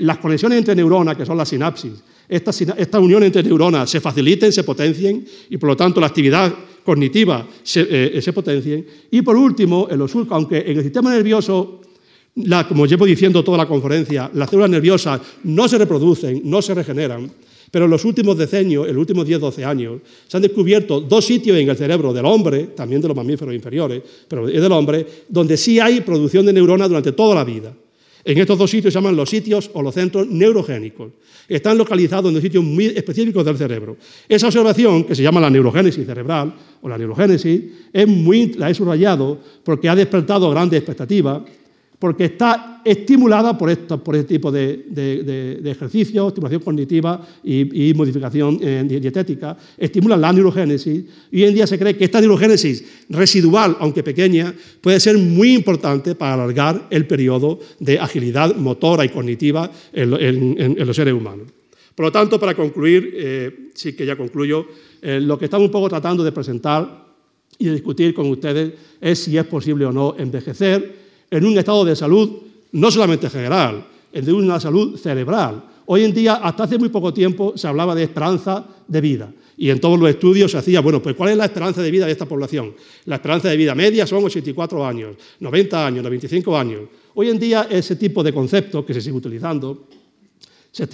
las conexiones entre neuronas, que son las sinapsis, esta, unión entre neuronas se faciliten, se potencien y por lo tanto la actividad cognitiva se, eh, se potencien. Y por último, en los, aunque en el sistema nervioso como llevo diciendo toda la conferencia, las células nerviosas no se reproducen, no se regeneran, pero en los últimos decenios, en los últimos 10-12 años, se han descubierto dos sitios en el cerebro del hombre, también de los mamíferos inferiores, pero es del hombre, donde sí hay producción de neuronas durante toda la vida. En estos dos sitios se llaman los sitios o los centros neurogénicos. Están localizados en sitios muy específicos del cerebro. Esa observación, que se llama la neurogénesis cerebral o la neurogénesis, es muy, la he subrayado porque ha despertado grandes expectativas porque está estimulada por, por este tipo de, de, ejercicios, estimulación cognitiva y, modificación eh, dietética, estimula la neurogénesis y hoy en día se cree que esta neurogénesis residual, aunque pequeña, puede ser muy importante para alargar el periodo de agilidad motora y cognitiva en, los seres humanos. Por lo tanto, para concluir, eh, sí que ya concluyo, eh, lo que estamos un poco tratando de presentar y de discutir con ustedes es si es posible o no envejecer, en un estado de salud no solamente general, en de una salud cerebral. Hoy en día, hasta hace muy poco tiempo, se hablaba de esperanza de vida. Y en todos los estudios se hacía, bueno, pues ¿cuál es la esperanza de vida de esta población? La esperanza de vida media son 84 años, 90 años, 95 años. Hoy en día ese tipo de concepto que se sigue utilizando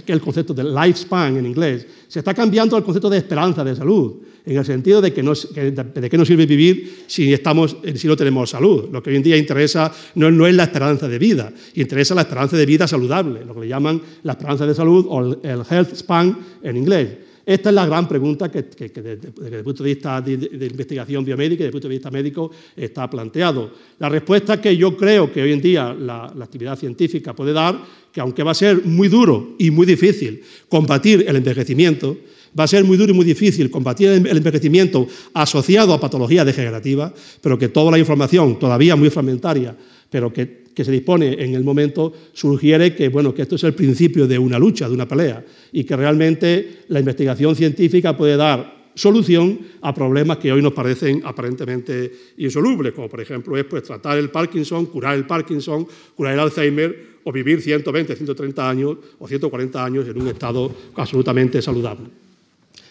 el concepto de lifespan en inglés, se está cambiando al concepto de esperanza de salud, en el sentido de que no, de nos sirve vivir si, estamos, si no tenemos salud. Lo que hoy en día interesa no, no, es la esperanza de vida, interesa la esperanza de vida saludable, lo que le llaman la esperanza de salud o el health span en inglés. Esta es la gran pregunta que, desde, el punto de vista de, investigación biomédica y desde el punto de vista médico está planteado. La respuesta que yo creo que hoy en día la, actividad científica puede dar, que aunque va a ser muy duro y muy difícil combatir el envejecimiento, va a ser muy duro y muy difícil combatir el envejecimiento asociado a patologías degenerativas, pero que toda la información, todavía muy fragmentaria, pero que que se dispone en el momento sugiere que, bueno, que esto es el principio de una lucha, de una pelea, y que realmente la investigación científica puede dar solución a problemas que hoy nos parecen aparentemente insolubles, como por ejemplo es pues, tratar el Parkinson, curar el Parkinson, curar el Alzheimer o vivir 120, 130 años o 140 años en un estado absolutamente saludable.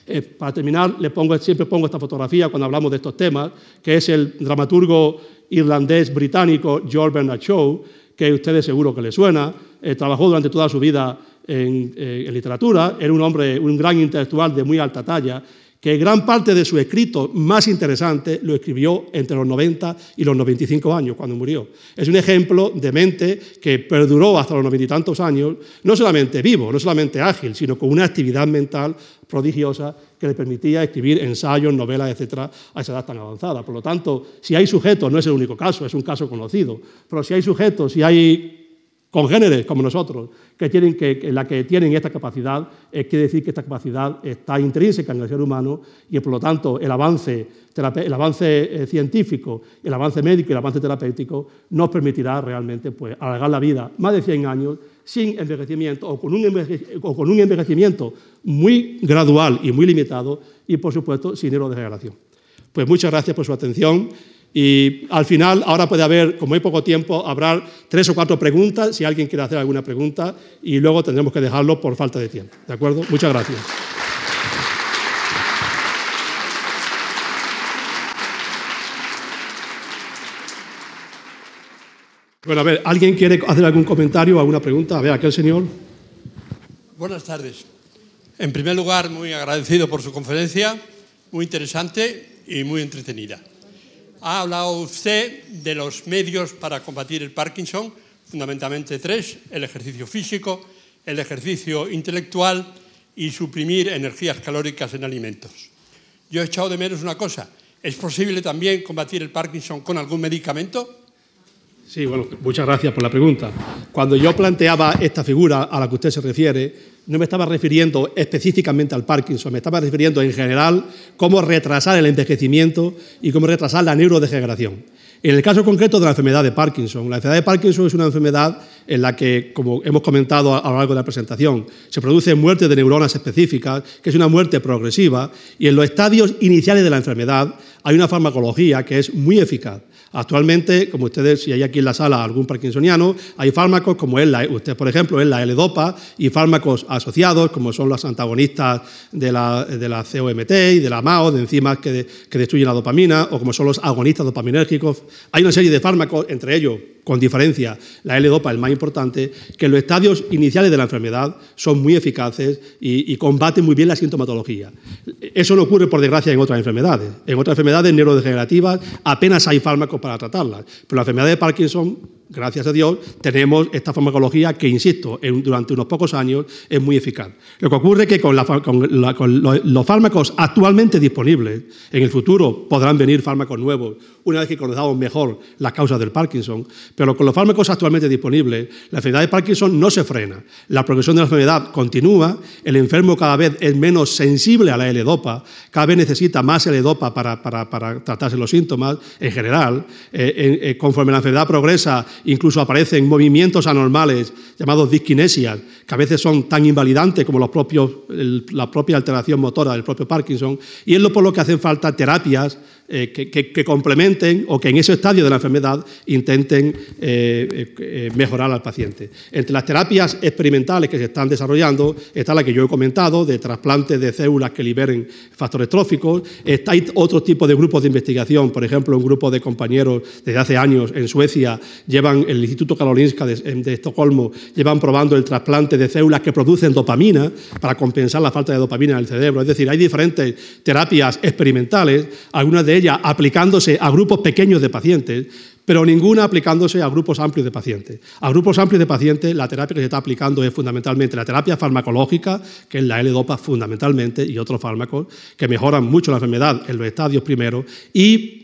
Eh, para terminar, le pongo, siempre pongo esta fotografía cuando hablamos de estos temas, que es el dramaturgo irlandés británico George Bernard Shaw, que ustedes seguro que le suena, eh, trabajó durante toda su vida eh, en, literatura, era un hombre, un gran intelectual de muy alta talla que gran parte de su escrito más interesante lo escribió entre los 90 y los 95 años, cuando murió. Es un ejemplo de mente que perduró hasta los noventa y tantos años, no solamente vivo, no solamente ágil, sino con una actividad mental prodigiosa que le permitía escribir ensayos, novelas, etcétera, a esa edad tan avanzada. Por lo tanto, si hay sujetos, no es el único caso, es un caso conocido, pero si hay sujetos, si hay congéneres como nosotros, que tienen que, la que tienen esta capacidad, quiere decir que esta capacidad está intrínseca en el ser humano y por lo tanto el avance, el avance eh, científico, el avance médico y el avance terapéutico nos permitirá realmente pues, alargar la vida más de 100 años sin envejecimiento o con, o con un envejecimiento muy gradual y muy limitado y por supuesto sin neurodegeneración. Pues muchas gracias por su atención. Y al final, ahora puede haber, como hay poco tiempo, habrá tres o cuatro preguntas, si alguien quiere hacer alguna pregunta, y luego tendremos que dejarlo por falta de tiempo. ¿De acuerdo? Muchas gracias. Bueno, a ver, ¿alguien quiere hacer algún comentario o alguna pregunta? A ver, aquel señor. Buenas tardes. En primer lugar, muy agradecido por su conferencia, muy interesante y muy entretenida. Ha hablado usted de los medios para combatir el Parkinson, fundamentalmente tres, el ejercicio físico, el ejercicio intelectual y suprimir energías calóricas en alimentos. Yo he echado de menos una cosa, ¿es posible también combatir el Parkinson con algún medicamento? Sí, bueno, muchas gracias por la pregunta. Cuando yo planteaba esta figura a la que usted se refiere, no me estaba refiriendo específicamente al Parkinson, me estaba refiriendo en general cómo retrasar el envejecimiento y cómo retrasar la neurodegeneración. En el caso concreto de la enfermedad de Parkinson, la enfermedad de Parkinson es una enfermedad en la que, como hemos comentado a lo largo de la presentación, se produce muerte de neuronas específicas, que es una muerte progresiva, y en los estadios iniciales de la enfermedad hay una farmacología que es muy eficaz. Actualmente, como ustedes, si hay aquí en la sala algún parkinsoniano, hay fármacos como es la, por ejemplo, es la L-Dopa y fármacos asociados como son los antagonistas de la, de la COMT y de la MAO, de enzimas que, que destruyen la dopamina, o como son los agonistas dopaminérgicos. Hay una serie de fármacos, entre ellos con diferencia la L-Dopa, el más importante, que en los estadios iniciales de la enfermedad son muy eficaces y, combaten muy bien la sintomatología. Eso no ocurre, por desgracia, en otras enfermedades. En otras enfermedades neurodegenerativas apenas hay fármacos para tratarlas, pero la enfermedad de Parkinson gracias a Dios, tenemos esta farmacología que, insisto, durante unos pocos años es muy eficaz. Lo que ocurre es que con, los fármacos actualmente disponibles, en el futuro podrán venir fármacos nuevos, una vez que conozcamos mejor las causas del Parkinson, pero con los fármacos actualmente disponibles, la enfermedad de Parkinson no se frena. La progresión de la enfermedad continúa, el enfermo cada vez es menos sensible a la L-Dopa, cada vez necesita más L-Dopa para, tratarse los síntomas en general. Eh, eh, conforme la enfermedad progresa, incluso aparecen movimientos anormales llamados disquinesias, que a veces son tan invalidantes como los propios, la propia alteración motora del propio Parkinson, y es lo por lo que hacen falta terapias eh, que, complementen o que en ese estadio de la enfermedad intenten eh, eh, mejorar al paciente. Entre las terapias experimentales que se están desarrollando está la que yo he comentado, de trasplantes de células que liberen factores tróficos. Está, hay otros tipos de grupos de investigación, por ejemplo, un grupo de compañeros desde hace años en Suecia, llevan el Instituto Karolinska de, de Estocolmo, llevan probando el trasplante de células que producen dopamina para compensar la falta de dopamina en el cerebro. Es decir, hay diferentes terapias experimentales, algunas de aplicándose a grupos pequeños de pacientes, pero ninguna aplicándose a grupos amplios de pacientes. A grupos amplios de pacientes la terapia que se está aplicando es fundamentalmente la terapia farmacológica, que es la L-Dopa fundamentalmente, y otros fármacos que mejoran mucho la enfermedad en los estadios primeros, y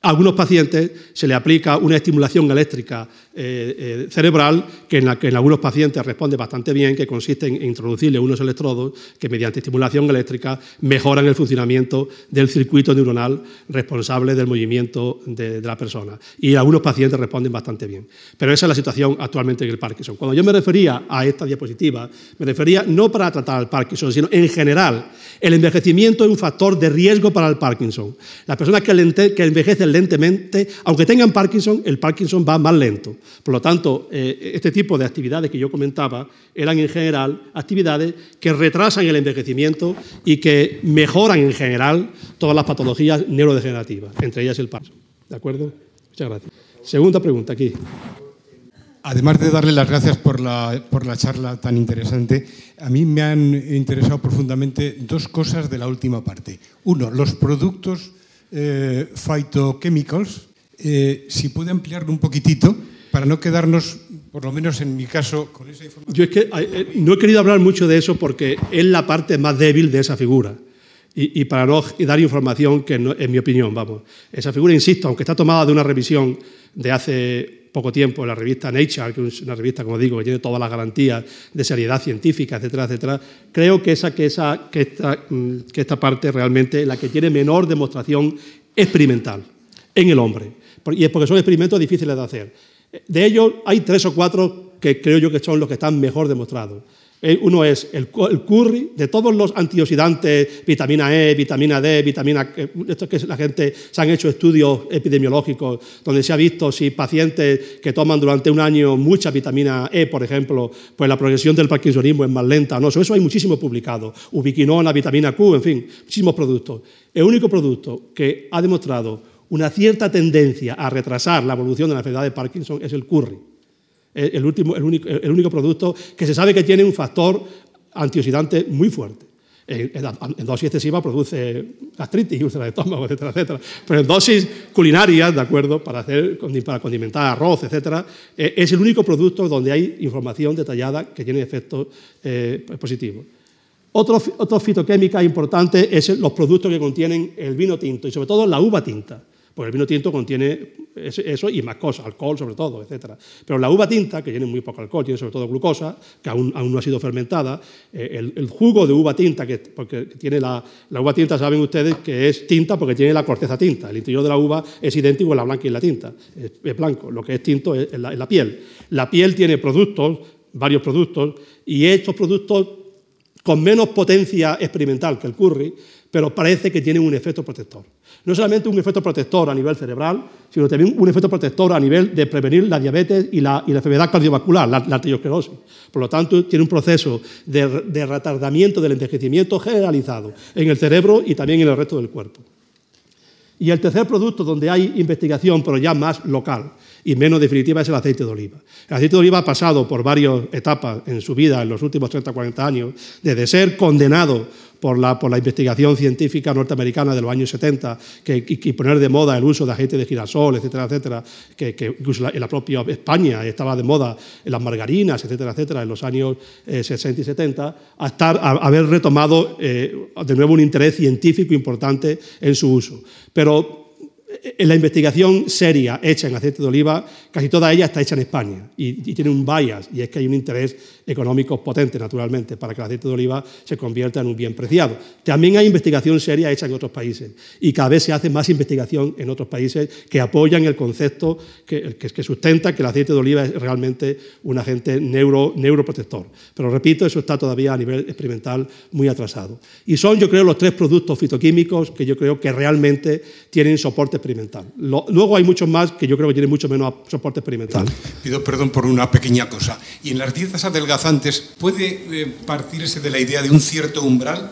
a algunos pacientes se le aplica una estimulación eléctrica eh, eh, cerebral que en, algunos pacientes responde bastante bien, que consiste en introducirle unos electrodos que mediante estimulación eléctrica mejoran el funcionamiento del circuito neuronal responsable del movimiento de, la persona. Y algunos pacientes responden bastante bien. Pero esa es la situación actualmente en el Parkinson. Cuando yo me refería a esta diapositiva, me refería no para tratar al Parkinson, sino en general. El envejecimiento es un factor de riesgo para el Parkinson. Las personas que, que envejecen lentamente, aunque tengan Parkinson, el Parkinson va más lento. Por lo tanto, eh, este tipo de actividades que yo comentaba eran en general actividades que retrasan el envejecimiento y que mejoran en general todas las patologías neurodegenerativas, entre ellas el Parkinson. ¿De acuerdo? Muchas gracias. Segunda pregunta aquí. Además de darle las gracias por la, charla tan interesante, a mí me han interesado profundamente dos cosas de la última parte. Uno, los productos eh, phytochemicals. Eh, si puede ampliarlo un poquitito, para no quedarnos, por lo menos en mi caso, con esa información. Yo es que eh, no he querido hablar mucho de eso porque es la parte más débil de esa figura. Y, para no dar información que, en mi opinión, vamos. Esa figura, insisto, aunque está tomada de una revisión de hace poco tiempo la revista Nature, que es una revista, como digo, que tiene todas las garantías de seriedad científica, etcétera, etcétera, creo que, esa, que, esa, que, esta, mm, que esta parte realmente es la que tiene menor demostración experimental en el hombre. Y es porque son experimentos difíciles de hacer. De ellos hay tres o cuatro que creo yo que son los que están mejor demostrados. Eh, uno es el, curry, de todos los antioxidantes, vitamina E, vitamina D, vitamina... Esto que la gente, se han hecho estudios epidemiológicos donde se ha visto si pacientes que toman durante un año mucha vitamina E, por ejemplo, pues la progresión del parkinsonismo es más lenta. No, eso hay muchísimo publicado. Ubiquinona, vitamina Q, en fin, muchísimos productos. El único producto que ha demostrado una cierta tendencia a retrasar la evolución de la enfermedad de Parkinson es el curry. El, único, producto que se sabe que tiene un factor antioxidante muy fuerte. En, dosis excesiva produce gastritis, úlcera de estómago, etcétera, etcétera. Pero en dosis culinarias, ¿de acuerdo? Para, hacer, para condimentar arroz, etcétera, eh, es el único producto donde hay información detallada que tiene efectos eh, positivos. Otro, otro fitoquímica importante es los productos que contienen el vino tinto y sobre todo la uva tinta. Porque el vino tinto contiene eso y más cosas, alcohol sobre todo, etc. Pero la uva tinta, que tiene muy poco alcohol, tiene sobre todo glucosa, que aún, no ha sido fermentada, eh, el, jugo de uva tinta, que, porque tiene la, uva tinta, saben ustedes que es tinta porque tiene la corteza tinta. El interior de la uva es idéntico a la blanca y la tinta, es, blanco. Lo que es tinto es, la, es la piel. La piel tiene productos, varios productos, y estos productos con menos potencia experimental que el curry, pero parece que tienen un efecto protector. No solamente un efecto protector a nivel cerebral, sino también un efecto protector a nivel de prevenir la diabetes y la, enfermedad cardiovascular, la, arteriosclerosis. Por lo tanto, tiene un proceso de, de retardamiento del envejecimiento generalizado en el cerebro y también en el resto del cuerpo. Y el tercer producto donde hay investigación, pero ya más local, y menos definitiva es el aceite de oliva. El aceite de oliva ha pasado por varias etapas en su vida en los últimos 30 40 años, desde ser condenado por la, por la, investigación científica norteamericana de los años 70, que, y, poner de moda el uso de aceite de girasol, etcétera, etcétera, que, que incluso en la propia España estaba de moda en las margarinas, etcétera, etcétera, en los años 60 eh, y 70, a, estar, a, haber retomado eh, de nuevo un interés científico importante en su uso. Pero en la investigación seria hecha en aceite de oliva, casi toda ella está hecha en España y, tiene un bias, y es que hay un interés económico potente, naturalmente, para que el aceite de oliva se convierta en un bien preciado. También hay investigación seria hecha en otros países y cada vez se hace más investigación en otros países que apoyan el concepto que, que, sustenta que el aceite de oliva es realmente un agente neuro, neuroprotector. Pero repito, eso está todavía a nivel experimental muy atrasado. Y son, yo creo, los tres productos fitoquímicos que yo creo que realmente tienen soporte experimental. luego hay muchos más que yo creo que tienen mucho menos soporte experimental. Pido perdón por una pequeña cosa. Y en las dietas adelgazantes, ¿puede eh, partirse de la idea de un cierto umbral?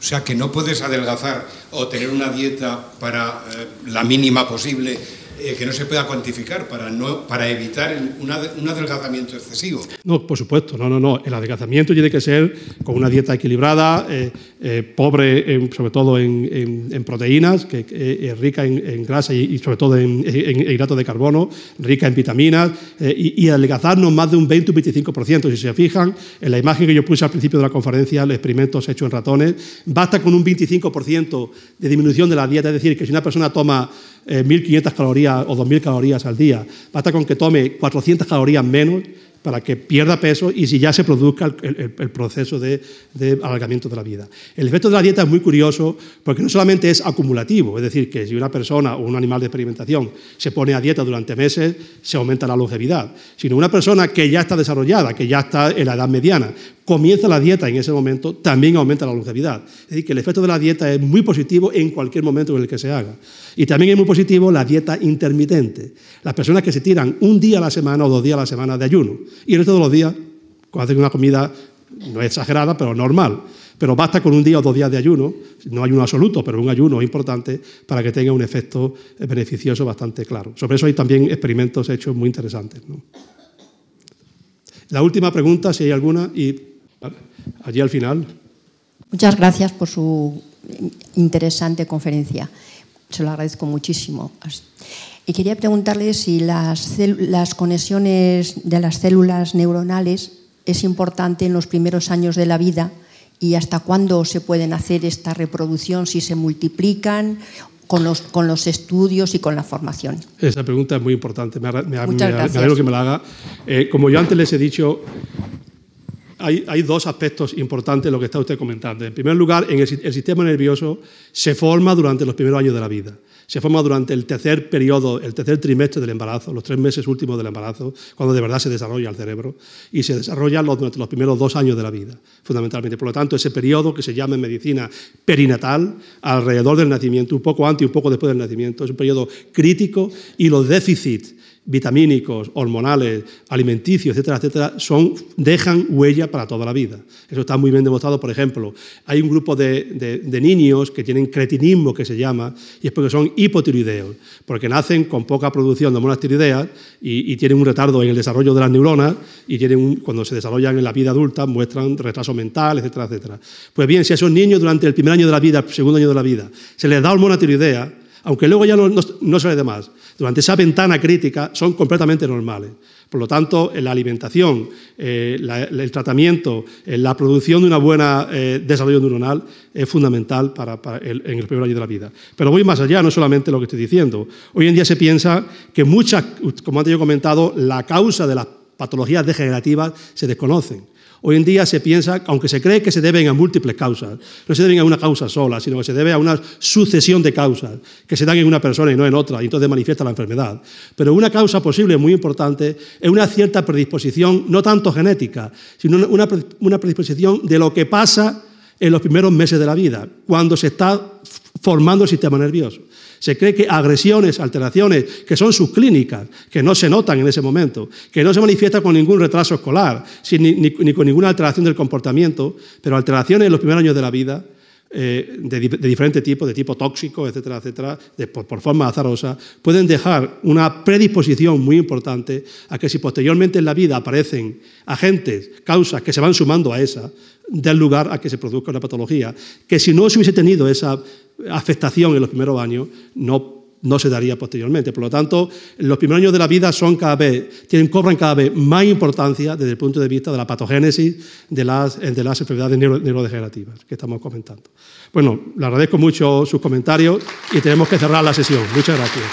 O sea, que no puedes adelgazar o tener una dieta para eh, la mínima posible eh, que no se pueda cuantificar para, no, para evitar un adelgazamiento excesivo. No, por supuesto, no, no, no. El adelgazamiento tiene que ser con una dieta equilibrada, eh, eh, pobre sobre todo en, proteínas, que, rica en, grasa y, sobre todo en, hidratos de carbono, rica en vitaminas y, adelgazarnos más de un 20 o 25%. Si se fijan, en la imagen que yo puse al principio de la conferencia, los experimentos hechos en ratones, basta con un 25% de disminución de la dieta, es decir, que si una persona toma 1.500 calorías o 2.000 calorías al día. Basta con que tome 400 calorías menos para que pierda peso y si ya se produzca el, proceso de, alargamiento de la vida. El efecto de la dieta es muy curioso porque no solamente es acumulativo, es decir, que si una persona o un animal de experimentación se pone a dieta durante meses, se aumenta la longevidad, sino una persona que ya está desarrollada, que ya está en la edad mediana, comienza la dieta en ese momento, también aumenta la longevidad. Es decir, que el efecto de la dieta es muy positivo en cualquier momento en el que se haga. Y también es muy positivo la dieta intermitente. Las personas que se tiran un día a la semana o dos días a la semana de ayuno y el resto de los días, hacen una comida, no exagerada, pero normal. Pero basta con un día o dos días de ayuno, no ayuno absoluto, pero un ayuno importante para que tenga un efecto beneficioso bastante claro. Sobre eso hay también experimentos hechos muy interesantes. La última pregunta, si hay alguna, y allí al final. Muchas gracias por su interesante conferencia. Se lo agradezco muchísimo. Y quería preguntarle si las, las conexiones de las células neuronales es importante en los primeros años de la vida y hasta cuándo se pueden hacer esta reproducción, si se multiplican con los, con los estudios y con la formación? Esa pregunta es muy importante, me, me, alegro que me la haga. Eh, como yo antes les he dicho, hay, dos aspectos importantes en lo que está usted comentando. En primer lugar, en el, sistema nervioso se forma durante los primeros años de la vida. Se forma durante el tercer periodo, el tercer trimestre del embarazo, los tres meses últimos del embarazo, cuando de verdad se desarrolla el cerebro, y se desarrolla durante los primeros dos años de la vida, fundamentalmente. Por lo tanto, ese periodo que se llama en medicina perinatal, alrededor del nacimiento, un poco antes y un poco después del nacimiento, es un periodo crítico y los déficits vitamínicos, hormonales, alimenticios, etcétera, etcétera, son, dejan huella para toda la vida. Eso está muy bien demostrado, por ejemplo. Hay un grupo de, niños que tienen cretinismo, que se llama, y es porque son hipotiroideos, porque nacen con poca producción de hormonas tiroideas y, tienen un retardo en el desarrollo de las neuronas y tienen cuando se desarrollan en la vida adulta muestran retraso mental, etcétera, etcétera. Pues bien, si a esos niños durante el primer año de la vida, segundo año de la vida, se les da hormona tiroidea, aunque luego ya no, no, se le dé más, durante esa ventana crítica son completamente normales. Por lo tanto, la alimentación, eh, el tratamiento, la producción de un buen eh, desarrollo neuronal es fundamental para, en el primer año de la vida. Pero voy más allá, no solamente lo que estoy diciendo. Hoy en día se piensa que muchas, como antes yo he comentado, la causa de las patologías degenerativas se desconocen. Hoy en día se piensa, aunque se cree que se deben a múltiples causas, no se deben a una causa sola, sino que se debe a una sucesión de causas que se dan en una persona y no en otra, y entonces manifiesta la enfermedad. Pero una causa posible muy importante es una cierta predisposición, no tanto genética, sino una, una predisposición de lo que pasa en los primeros meses de la vida, cuando se está formando el sistema nervioso. Se cree que agresiones, alteraciones, que son subclínicas, que no se notan en ese momento, que no se manifiestan con ningún retraso escolar, ni, con ninguna alteración del comportamiento, pero alteraciones en los primeros años de la vida, eh, de, diferente tipo, de tipo tóxico, etcétera, etcétera, por, forma azarosa, pueden dejar una predisposición muy importante a que si posteriormente en la vida aparecen agentes, causas que se van sumando a esa, del lugar a que se produzca una patología, que si no se hubiese tenido esa afectación en los primeros años, no no se daría posteriormente. Por lo tanto, los primeros años de la vida son cada vez, tienen, cobran cada vez más importancia desde el punto de vista de la patogénesis de las, las enfermedades neurodegenerativas que estamos comentando. Bueno, le agradezco mucho sus comentarios y tenemos que cerrar la sesión. Muchas gracias.